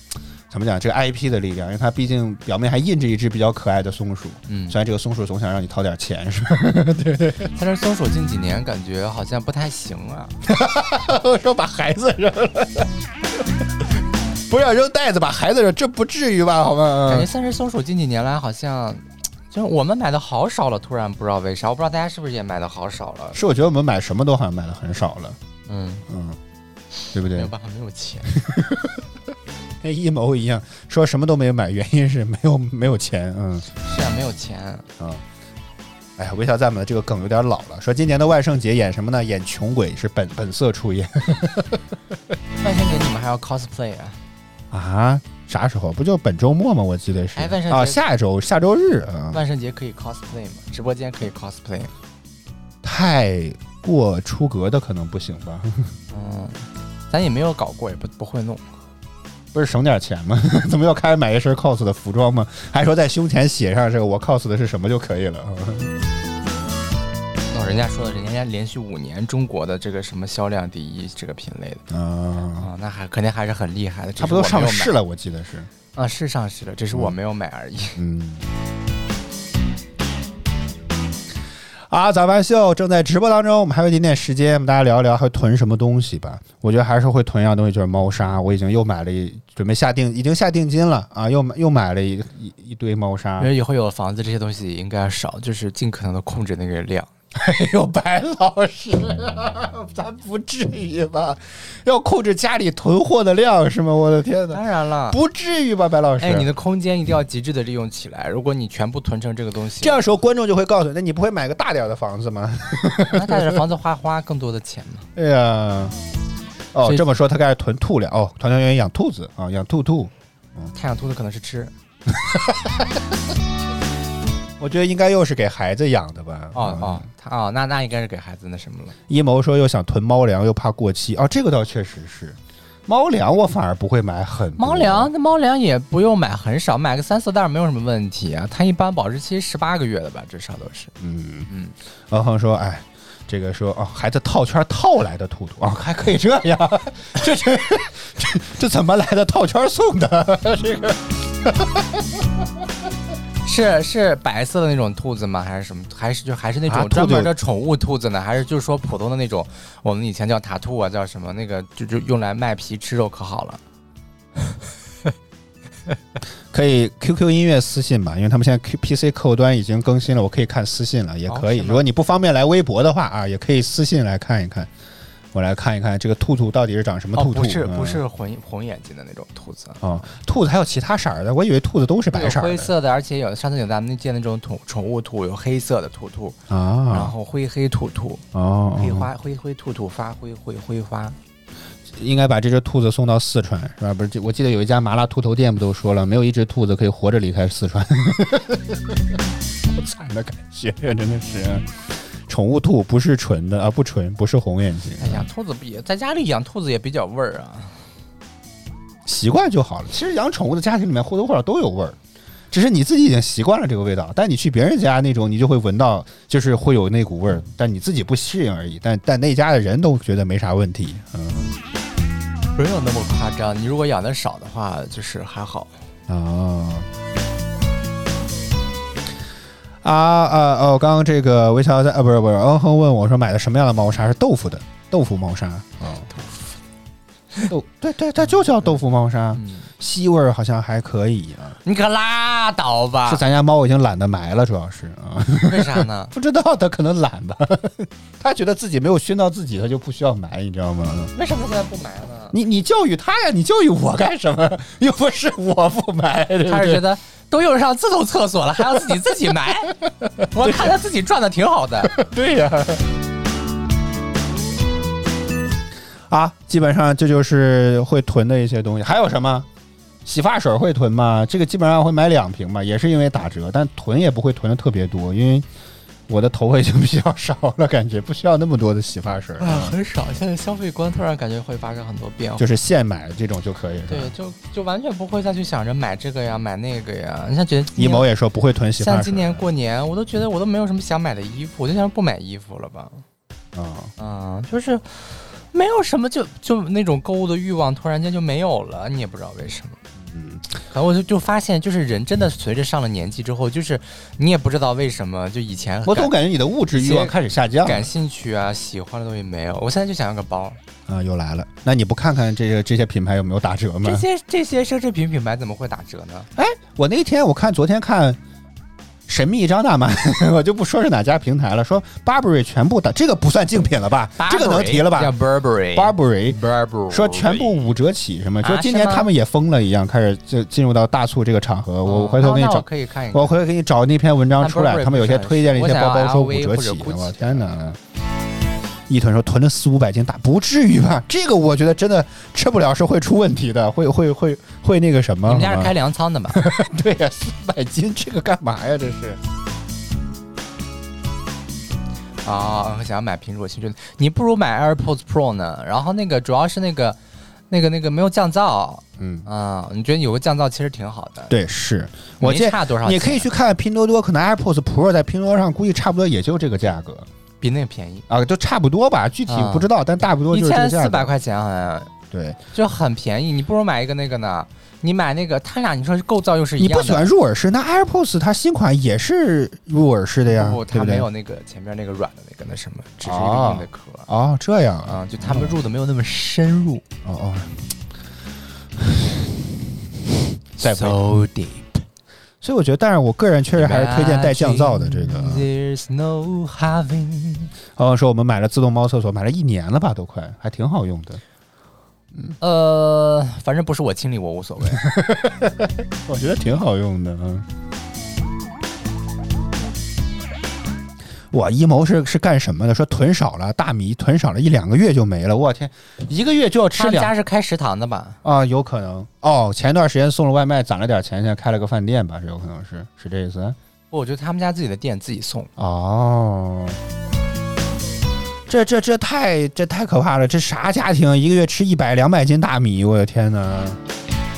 怎么讲，这个 IP 的力量，因为它毕竟表面还印着一只比较可爱的松鼠，嗯虽然这个松鼠总想让你掏点钱，是吧？对对但是松鼠近几年感觉好像不太行啊。我说把孩子扔了，不要扔袋子，把孩子扔，这不至于吧？好吗？感觉三只松鼠近几年来好像，就是我们买的好少了，突然不知道为啥，我不知道大家是不是也买的好少了。是，我觉得我们买什么都好像买的很少了，嗯，嗯，对不对没有？办法，没有钱。跟一谋一样，说什么都没有买，原因是没有没有钱，嗯。是啊，没有钱。嗯。哎呀，微笑赞们的这个梗有点老了。说今年的万圣节演什么呢？演穷鬼是本本色出演万圣节你们还要 cosplay 啊？啊？啥时候？不就本周末吗？我记得是。哎万圣节啊，下周下周日啊，万圣节可以 cosplay 吗？直播间可以 cosplay 吗？太过出格的可能不行吧？嗯，咱也没有搞过，也不不会弄。不是省点钱吗？怎么又开始买一身 cos 的服装吗？还说在胸前写上这个我 cos 的是什么就可以了？哦，人家说的，人家连续五年中国的这个什么销量第一这个品类的啊，啊，那还肯定还是很厉害的。只它不都是我没有买上市了？我记得是。啊？是上市了，只是我没有买而已。嗯。啊，早班秀正在直播当中，我们还有一点点时间，我们大家聊一聊还会囤什么东西吧。我觉得还是会囤一样东西，就是猫砂。我已经又买了一，准备下定，已经下定金了啊，又买又买了一一一堆猫砂因。为以后有了房子，这些东西应该少，就是尽可能的控制那个量。哎呦，白老师，咱不至于吧？要控制家里囤货的量是吗？我的天哪，当然了，不至于吧，白老师？哎，你的空间一定要极致的利用起来。如果你全部囤成这个东西，这样时候观众就会告诉你，那你不会买个大点的房子吗？那带着房子花花更多的钱嘛。哎呀，哦这么说他开始囤兔粮哦，团团圆圆养兔子啊，养兔兔。太阳兔子可能是吃 我觉得应该又是给孩子养的吧？嗯哦哦，他哦，那那应该是给孩子那什么了。一谋说又想囤猫粮，又怕过期哦，这个倒确实是。猫粮我反而不会买很多猫粮，那猫粮也不用买很少，买个三四袋儿没有什么问题啊。它一般保质期十八个月的吧，至少都是。嗯嗯，王恒说，哎，这个说哦，孩子套圈套来的兔兔啊、还可以这样，这这这这怎么来的套圈送的？这个是是白色的那种兔子吗？还是什么？还是就还是那种专门的宠物兔子呢？还是就是说普通的那种？我们以前叫塔兔啊，叫什么？那个就就用来卖皮吃肉可好了。可以 QQ 音乐私信吧，因为他们现在 Q PC 客户端已经更新了，我可以看私信了，也可以。哦如果你不方便来微博的话啊，也可以私信来看一看。我来看一看这个兔兔到底是长什么哦，兔兔？不是嗯不是红红眼睛的那种兔子，哦，兔子还有其他色儿的，我以为兔子都是白色灰色的，而且有上次有咱们那见那种宠宠物兔，有黑色的兔兔啊，然啊。后灰黑兔兔，哦，黑花灰灰兔兔发灰灰灰花。应该把这只兔子送到四川，是吧？不是，我记得有一家麻辣兔头店不都说了，没有一只兔子可以活着离开四川，好 惨的感觉，真的是。宠物兔不是纯的啊，不纯，不是红眼睛，哎呀，兔子不也在家里养兔子也比较味儿啊。习惯就好了。其实养宠物的家庭里面或多或少都有味儿，只是你自己已经习惯了这个味道，但你去别人家那种，你就会闻到，就是会有那股味儿，但你自己不适应而已。但但那家的人都觉得没啥问题，嗯没有那么夸张，你如果养的少的话，就是还好。啊。啊啊哦！刚刚这个微笑在啊，不是不是，嗯哼问我说买的什么样的猫砂是豆腐的豆腐猫砂啊？豆对对，它就叫豆腐猫砂，嗯，吸味儿好像还可以啊。你可拉倒吧！是咱家猫已经懒得埋了，主要是啊，为啥呢？不知道它可能懒吧，它觉得自己没有熏到自己，它就不需要埋，你知道吗？为什么现在不埋呢？你你教育它呀，你教育我干什么？又不是我不埋，对不对他是觉得都用上自动厕所了，还要自己自己埋？我看他自己赚的挺好的。对呀、啊，基本上这就是会囤的一些东西。还有什么？洗发水会囤吗？这个基本上会买两瓶吧，也是因为打折，但囤也不会囤的特别多，因为我的头发已经比较少了，感觉不需要那么多的洗发水儿，啊，很少。现在消费观突然感觉会发生很多变化。就是现买这种就可以。是吧对，就就完全不会再去想着买这个呀，买那个呀。你像觉得一某也说不会囤洗发水。像今年过年，我都觉得我都没有什么想买的衣服，我就想不买衣服了吧。啊，嗯，就是没有什么就就那种购物的欲望，突然间就没有了，你也不知道为什么。嗯，可能我就就发现，就是人真的随着上了年纪之后，就是你也不知道为什么，就以前我总感觉你的物质欲望开始下降感兴趣啊、喜欢的东西没有。我现在就想要个包，啊，又来了。那你不看看这个这些品牌有没有打折吗这？些这些奢侈品品牌怎么会打折呢？哎我那天我看昨天看神秘张大妈，我就不说是哪家平台了，说 Burberry 全部打，这个不算竞品了吧？这个能提了吧叫 Burberry。？Burberry。Burberry 说全部五折起，什么？啊说今年他们也疯了一样，开始就进入到大促这个场合。我哦回头给你找可以看一看。我回头给你找那篇文章出来，他们有些推荐了一些包包说五折起我天哪！一屯说囤了四五百斤大，不至于吧？这个我觉得真的吃不了是会出问题的，会会会会那个什么？你们家是开粮仓的吧？对呀，四百斤这个干嘛呀？这是啊，想要买苹果新出的，你不如买 AirPods Pro 呢。然后那个主要是那个那个那个没有降噪嗯，啊，你觉得有个降噪其实挺好的。，对，是我差多少钱，你可以去看拼多多，可能 AirPods Pro 在拼多多上估计差不多也就这个价格比那个便宜，啊，就差不多吧，具体啊不知道，但大不多一就是这个价格。千四百块钱好像对，就很便宜，你不如买一个那个呢。你买那个，它俩你说构造又是一样的，你不喜欢入耳式，那 AirPods 它新款也是入耳式的呀，不，对不对？它没有那个前面那个软的那个那什么，只是一个哦硬的壳。哦，这样啊，啊，就他们入的没有那么深入。哦哦，再不 So deep，所以我觉得，但是我个人确实还是推荐带降噪的这个。No having。哦，说我们买了自动猫厕所，买了一年了吧，都快，还挺好用的。呃，反正不是我清理，我无所谓。我觉得挺好用的，嗯。哇，一谋是是干什么的？说囤少了大米，囤少了一两个月就没了。我天，一个月就要吃他们家是开食堂的吧？啊？有可能哦。前段时间送了外卖，攒了点钱，现在开了个饭店吧？是有可能是是这意思？不我觉得他们家自己的店自己送。哦，这这这太这太可怕了！这啥家庭一个月吃一百两百斤大米？我的天哪！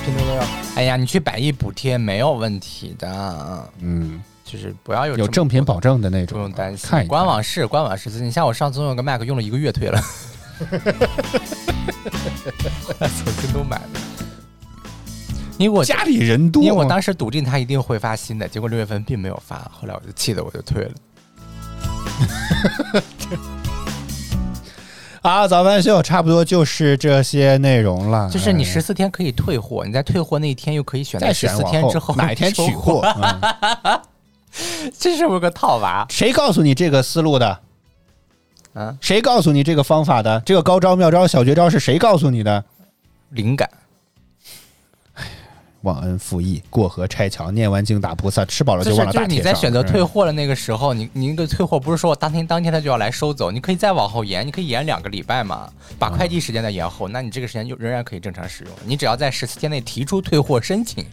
拼多多要，哎呀，你去百亿补贴没有问题的，嗯，就是不要有有正品保证的那种不，用担心。看一看官网是官网是，你像我上次用个 Mac 用了一个月退了，后来从京东买的。因为我家里人多，因为我当时笃定他一定会发新的，结果六月份并没有发，后来我就气得我就退了。啊，早饭秀差不多就是这些内容了。就是你哎十四天可以退货，你在退货那一天又可以选择在十四天之后哪一天取收货？嗯 这是不是个套娃？谁告诉你这个思路的？啊，谁告诉你这个方法的？这个高招妙招小绝招是谁告诉你的？灵感。忘恩负义，过河拆桥，念完经打菩萨，吃饱了就是忘了就是你打铁。在选择退嗯货的那个时候，你你那个退货不是说我当天当天他就要来收走，你可以再往后延，你可以延两个礼拜嘛，把快递时间再延后，那你这个时间就仍然可以正常使用。你只要在十四天内提出退货申请，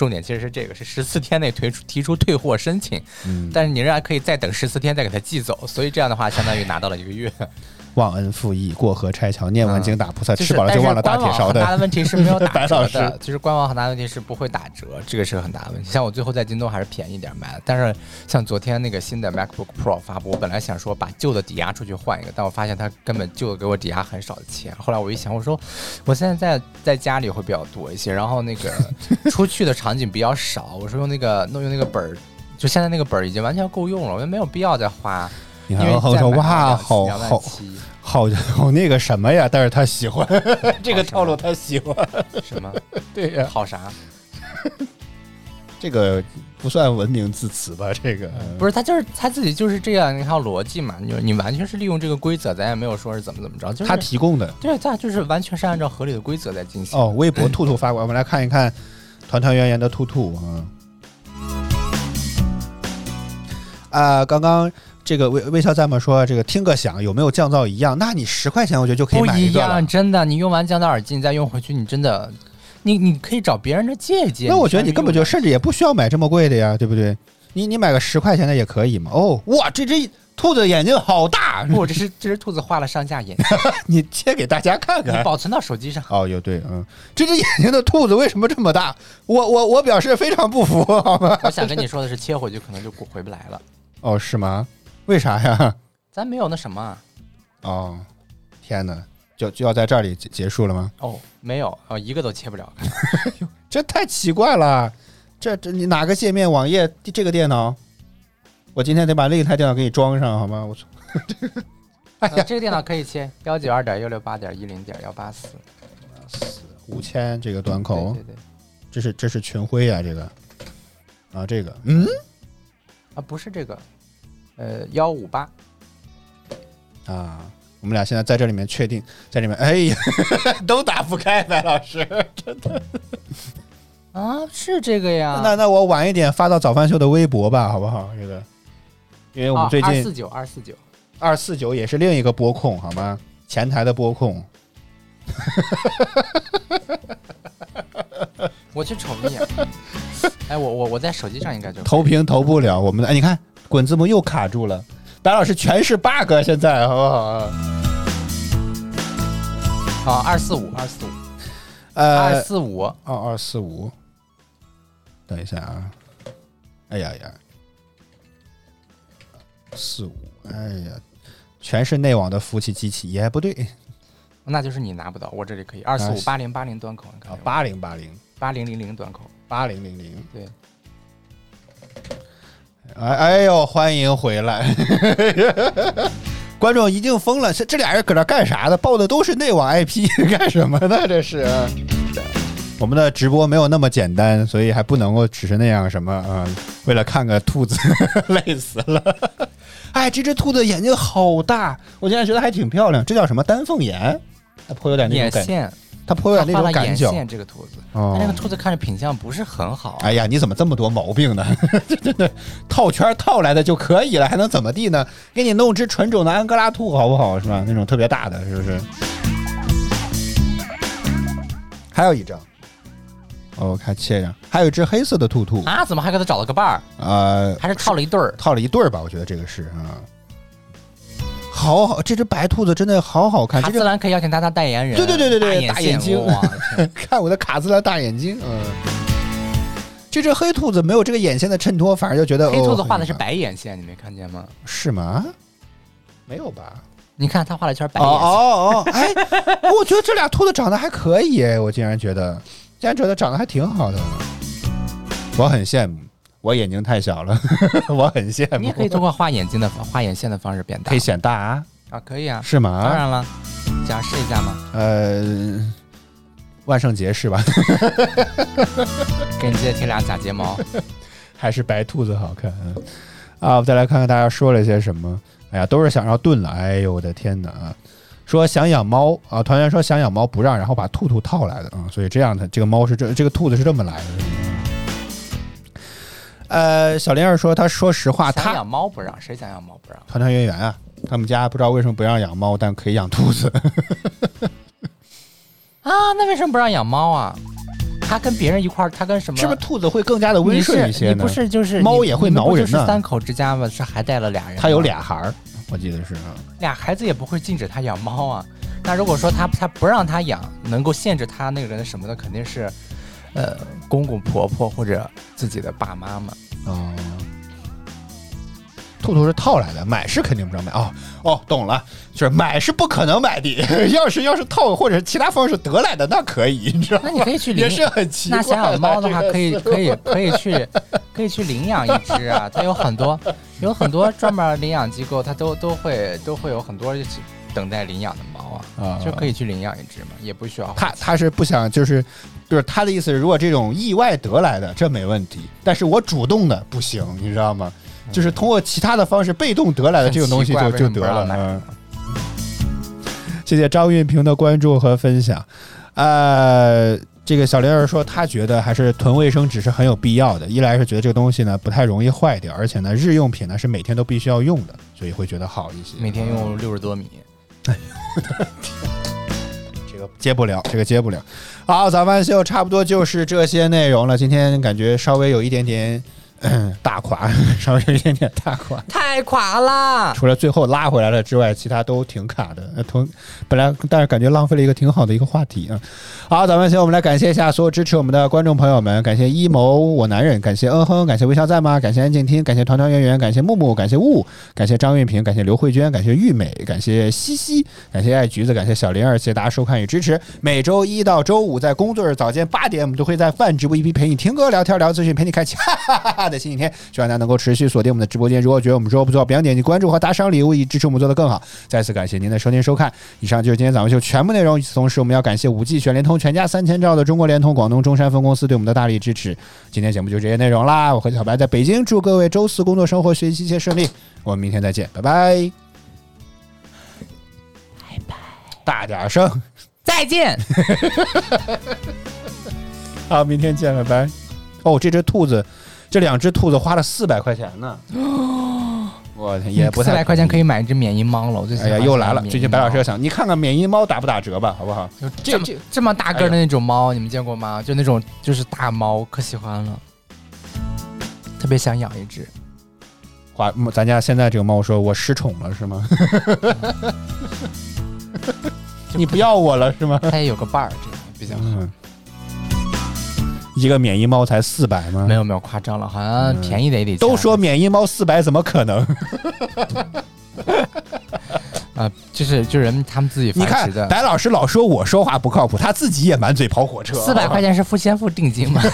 重点其实是这个是十四天内推出提出退货申请，嗯但是你仍然可以再等十四天再给他寄走，所以这样的话相当于拿到了一个月。忘恩负义，过河拆桥，念完经打菩萨，就是吃饱了就忘了打铁勺但是官网很大的问题是没有 打折的师，就是官网很大的问题是不会打折，这个是个很大的问题。像我最后在京东还是便宜点买的，但是像昨天那个新的 MacBook Pro 发布，我本来想说把旧的抵押出去换一个，但我发现它根本旧的给我抵押很少的钱。后来我一想，我说我现在在在家里会比较多一些，然后那个 出去的场景比较少，我说用那个弄用那个本儿。就现在那个本儿已经完全够用了，我觉得没有必要再花。你因为看后说哇，两好好好好那个什么呀，但是他喜欢这个套路，他喜欢。什么？对呀、好啥？这个不算文明字词吧？这个不是他就是他自己就是这样一套逻辑嘛，你你完全是利用这个规则，咱也没有说是怎么怎么着，就是他提供的对，他就是完全是按照合理的规则在进行。哦。微博兔兔发过来，我们来看一看团团圆圆的兔兔啊。啊，刚刚这个微微笑在吗？说这个听个响有没有降噪一样？那你十块钱我觉得就可以买一个了样，。真的，你用完降噪耳机，你再用回去，你真的，你你可以找别人的借一借。那我觉得你根本就甚至也不需要买这么贵的呀，对不对？你你买个十块钱的也可以嘛。哦，哇，这只兔子眼睛好大，不，这是这只兔子画了上下眼睛，你切给大家看看。你保存到手机上。哦，有对，嗯，这只眼睛的兔子为什么这么大？我我我表示非常不服，好吗？我想跟你说的是，切回去可能就回不来了。哦，是吗？为啥呀？咱没有那什么啊哦，天哪，就就要在这里结结束了吗？哦，没有哦，一个都切不了。这太奇怪了，这这你哪个界面网页这个电脑？我今天得把另一台电脑给你装上，好吗？我操，哎呀，呃这个电脑可以切幺九二点幺六八点一零点幺八四五千这个端口，对对对，这是这是群晖啊，这个啊这个，嗯啊不是这个，呃幺五八，啊，我们俩现在在这里面确定，在里面，哎呀，都打不开，白老师。真的啊是这个呀。那那我晚一点发到早饭秀的微博吧，好不好？这个，因为我们最近二四九二四九，二四九也是另一个播控，好吗？前台的播控，我去瞅一眼。哎，我我我在手机上应该就投屏投不了。我们的哎，你看滚字幕又卡住了，白老师全是 bug，现在好不好？啊。二四五。二四五。呃二呃，四五。二二四五，等一下啊！哎呀呀，四五，哎呀，全是内网的服务器机器，也不对。那就是你拿不到，我这里可以。二四五八零八零端口，你看啊，八零八零。八零零零端口，八零零零，对，哎哎呦，欢迎回来！观众一定疯了，这这俩人搁这干啥呢？报的都是内网 IP，干什么呢？这是。我们的直播没有那么简单，所以还不能够只是那样什么啊、嗯为了看个兔子，累死了。哎，这只兔子眼睛好大，我现在觉得还挺漂亮。这叫什么丹凤眼？颇有点那种感，眼线，它颇有点那种感觉。线这个兔子，哦但这个兔子看着品相不是很好。哎呀，你怎么这么多毛病呢？真的套圈套来的就可以了，还能怎么地呢？给你弄只纯种的安哥拉兔好不好？是吧？那种特别大的，是不是？还有一张，哦，我看切上，还有一只黑色的兔兔，啊，怎么还给他找了个伴儿？呃，还是套了一对儿？套了一对儿吧？我觉得这个是啊，好好，这只白兔子真的好好看，卡姿兰可以邀请他当代言人。对对对对对大大眼睛哇，看我的卡姿兰大眼睛，嗯。这只黑兔子没有这个眼线的衬托，反而就觉得黑兔子哦画的是白眼线，你没看见吗？是吗？没有吧？你看他画了一圈白哦眼线。哦哦！哎，我觉得这俩兔子长得还可以哎，我竟然觉得，竟然觉得长得还挺好的，我很羡慕。我眼睛太小了，我很羡慕。你可以通过画眼睛的画眼线的方式变大可以显大啊，啊，可以啊，是吗？当然了，想试一下吗？呃，万圣节是吧？给你直接贴俩假睫毛。还是白兔子好看嗯啊！我再来看看大家说了些什么。哎呀，都是想要炖了。哎呦我的天哪啊！说想养猫啊，团员说想养猫不让，然后把兔兔套来的啊，所以这样的这个猫是这这个兔子是这么来的。呃，小林儿说，他说实话，想她养猫不让，谁想养猫不让？团团圆圆啊，他们家不知道为什么不让养猫，但可以养兔子。啊，那为什么不让养猫啊？他跟别人一块儿，他跟什么？是不是兔子会更加的温顺一些呢？你不是就是猫也会挠人呢就是三口之家吗？是还带了俩人吗？它有俩孩儿，我记得是啊。俩孩子也不会禁止他养猫啊。那如果说他他不让他养，能够限制他那个人什么的，肯定是，呃，公公婆婆或者自己的爸妈嘛。哦，兔兔是套来的，买是肯定不让买。哦哦，懂了，就是买是不可能买的。要是要是套或者是其他方式得来的，那可以，你知道吗？那你可以去领也是很奇怪那想养猫的话，可以可以可以去可以去领养一只啊。它有很多有很多专门领养机构，它都都会都会有很多等待领养的猫啊，啊就可以去领养一只嘛，也不需要他他是不想，就是就是他的意思是，如果这种意外得来的，这没问题，但是我主动的不行，你知道吗？就是通过其他的方式被动得来的这种东西就就得了。嗯，谢谢张运平的关注和分享。呃，这个小玲儿说，她觉得还是囤卫生纸是很有必要的。一来是觉得这个东西呢不太容易坏掉，而且呢日用品呢是每天都必须要用的，所以会觉得好一些。每天用六十多米。这 个接不了，这个接不了。好，早饭秀差不多就是这些内容了。今天感觉稍微有一点点 大垮，稍微有一点点大垮。太垮了。除了最后拉回来了之外，其他都挺卡的。那同本来，但是感觉浪费了一个挺好的一个话题啊。好，咱们先我们来感谢一下所有支持我们的观众朋友们，感谢一谋我男人，感谢嗯哼，感谢微笑在吗？感谢安静听，感谢团团圆圆，感谢木木，感谢雾，感谢张运平，感谢刘慧娟，感谢玉美，感谢西西，感谢爱橘子，感谢小玲儿，谢谢大家收看与支持。每周一到周五在工作日早间八点，我们都会在饭直播一批陪你听歌、聊天、聊资讯，陪你开启哈哈哈哈的星期天。希望大家能够持续锁定我们的直播间。如果觉得我们直播不错，别忘点击关注和打赏礼物，以支持我们做得更好。再次感谢您的收听收看，以上就是今天早上秀全部内容。与此同时，我们要感谢五 G 全联通全家三千兆的中国联通广东中山分公司对我们的大力支持。今天节目就这些内容啦，我和小白在北京，祝各位周四工作、生活、学习一切顺利。我们明天再见，拜拜，拜拜，大点声，再见。好，明天见，拜拜。哦，这只兔子，这两只兔子花了四百块钱呢。我天，也不太四百块钱可以。买一只缅因猫了。我最近哎呀，又来了！最近白老师猫要想，你看看缅因猫打不打折吧，好不好？这这这么大个的那种猫，你们见过吗？就那种就是大猫，可喜欢了，特别想养一只。花，咱家现在这个猫说我失宠了是吗？你不要我了是吗？它也有个伴儿，这样比较好。嗯，一个免疫猫才四百吗？没有没有夸张了，好像便宜的也得都说免疫猫四百，怎么可能？啊，就是就是人他们自己你看。白老师老说我说话不靠谱，他自己也满嘴跑火车。四百块钱是付先付定金吗？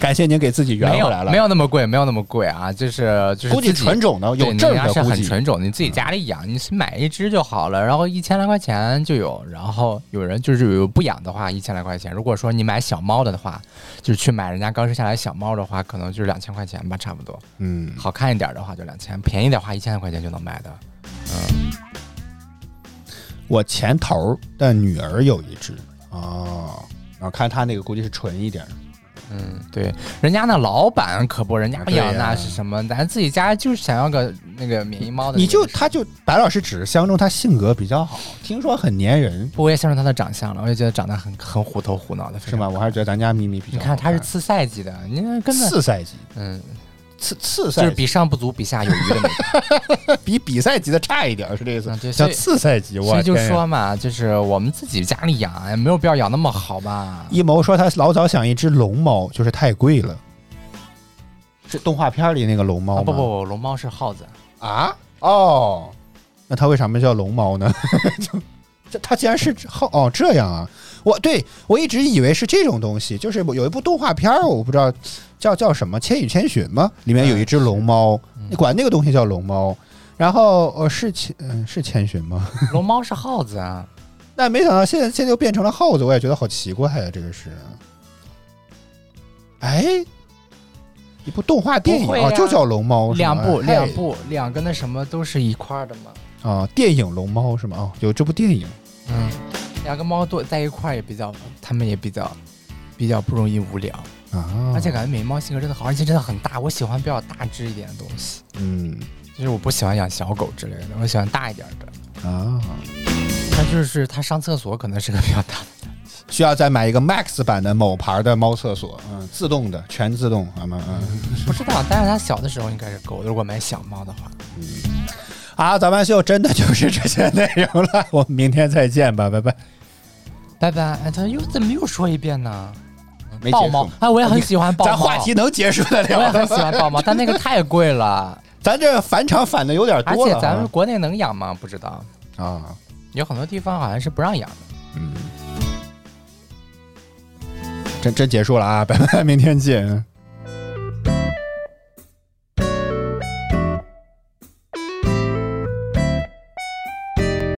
感谢您给自己圆回来了。没有那么贵，没有那么贵啊，就是就是估计自己纯种的有对证的。很纯种，你自己家里养，你是买一只就好了，然后一千来块钱就有，然后有人就是有不养的话一千来块钱，如果说你买小猫的话，就是去买人家刚生下来小猫的话，可能就是两千块钱吧，差不多。嗯，好看一点的话就两千，便宜的话一千来块钱就能买的。嗯我前头的女儿有一只哦，然后看她那个估计是纯一点。嗯，对，人家那老板可不，人家养那是什么？咱自己家就是想要个那个缅因猫的，你就他就白老师只是相中他性格比较好，听说很粘人，不，我也相中他的长相了，我也觉得长得很很虎头虎脑的，是吗？我还是觉得咱家咪咪比较你好看。看它是次赛季的，你看根本次赛季，嗯，次次赛就是比上不足比下有余的那种。比比赛级的差一点，是这意思嗯？对叫次赛级，我所以就说嘛，就是我们自己家里养，也没有必要养那么好吧？一谋说他老早想一只龙猫，就是太贵了。是动画片里那个龙猫不不不，龙猫是耗子，啊哦，那它为什么叫龙猫呢？就这它竟然是耗哦这样啊！我对我一直以为是这种东西，就是有一部动画片儿，我不知道叫叫什么《千与千寻》吗？里面有一只龙猫，嗯你管那个东西叫龙猫。然后呃是千嗯是千寻吗？龙猫是耗子啊。但没想到现在现在又变成了耗子，我也觉得好奇怪啊！这个是，哎，一部动画电影不会呀就叫龙猫，两部哎两部两个那什么都是一块儿的嘛。啊，电影龙猫是吗？哦，有这部电影。嗯，两个猫多在一块儿也比较，它们也比较比较不容易无聊，啊，而且感觉美猫性格真的好，而且真的很大。我喜欢比较大只一点的东西，嗯就是我不喜欢养小狗之类的，我喜欢大一点的。啊，它就是它上厕所可能是个比较大的。需要再买一个 Max 版的某牌的猫厕所，嗯，自动的，全自动，好吗？嗯，不知道，但是它小的时候应该是够，如果买小猫的话。好，早班秀真的就是这些内容了，我们明天再见吧，拜拜。拜拜。哎，他又怎么又说一遍呢？没结束豹猫，哎，我也很喜欢豹猫。咱话题能结束得了我也很喜欢豹猫，但那个太贵了，咱这返场返的有点多了啊，且咱们国内能养吗？不知道，啊，有很多地方好像是不让养的。嗯，真真结束了啊，拜拜，明天见。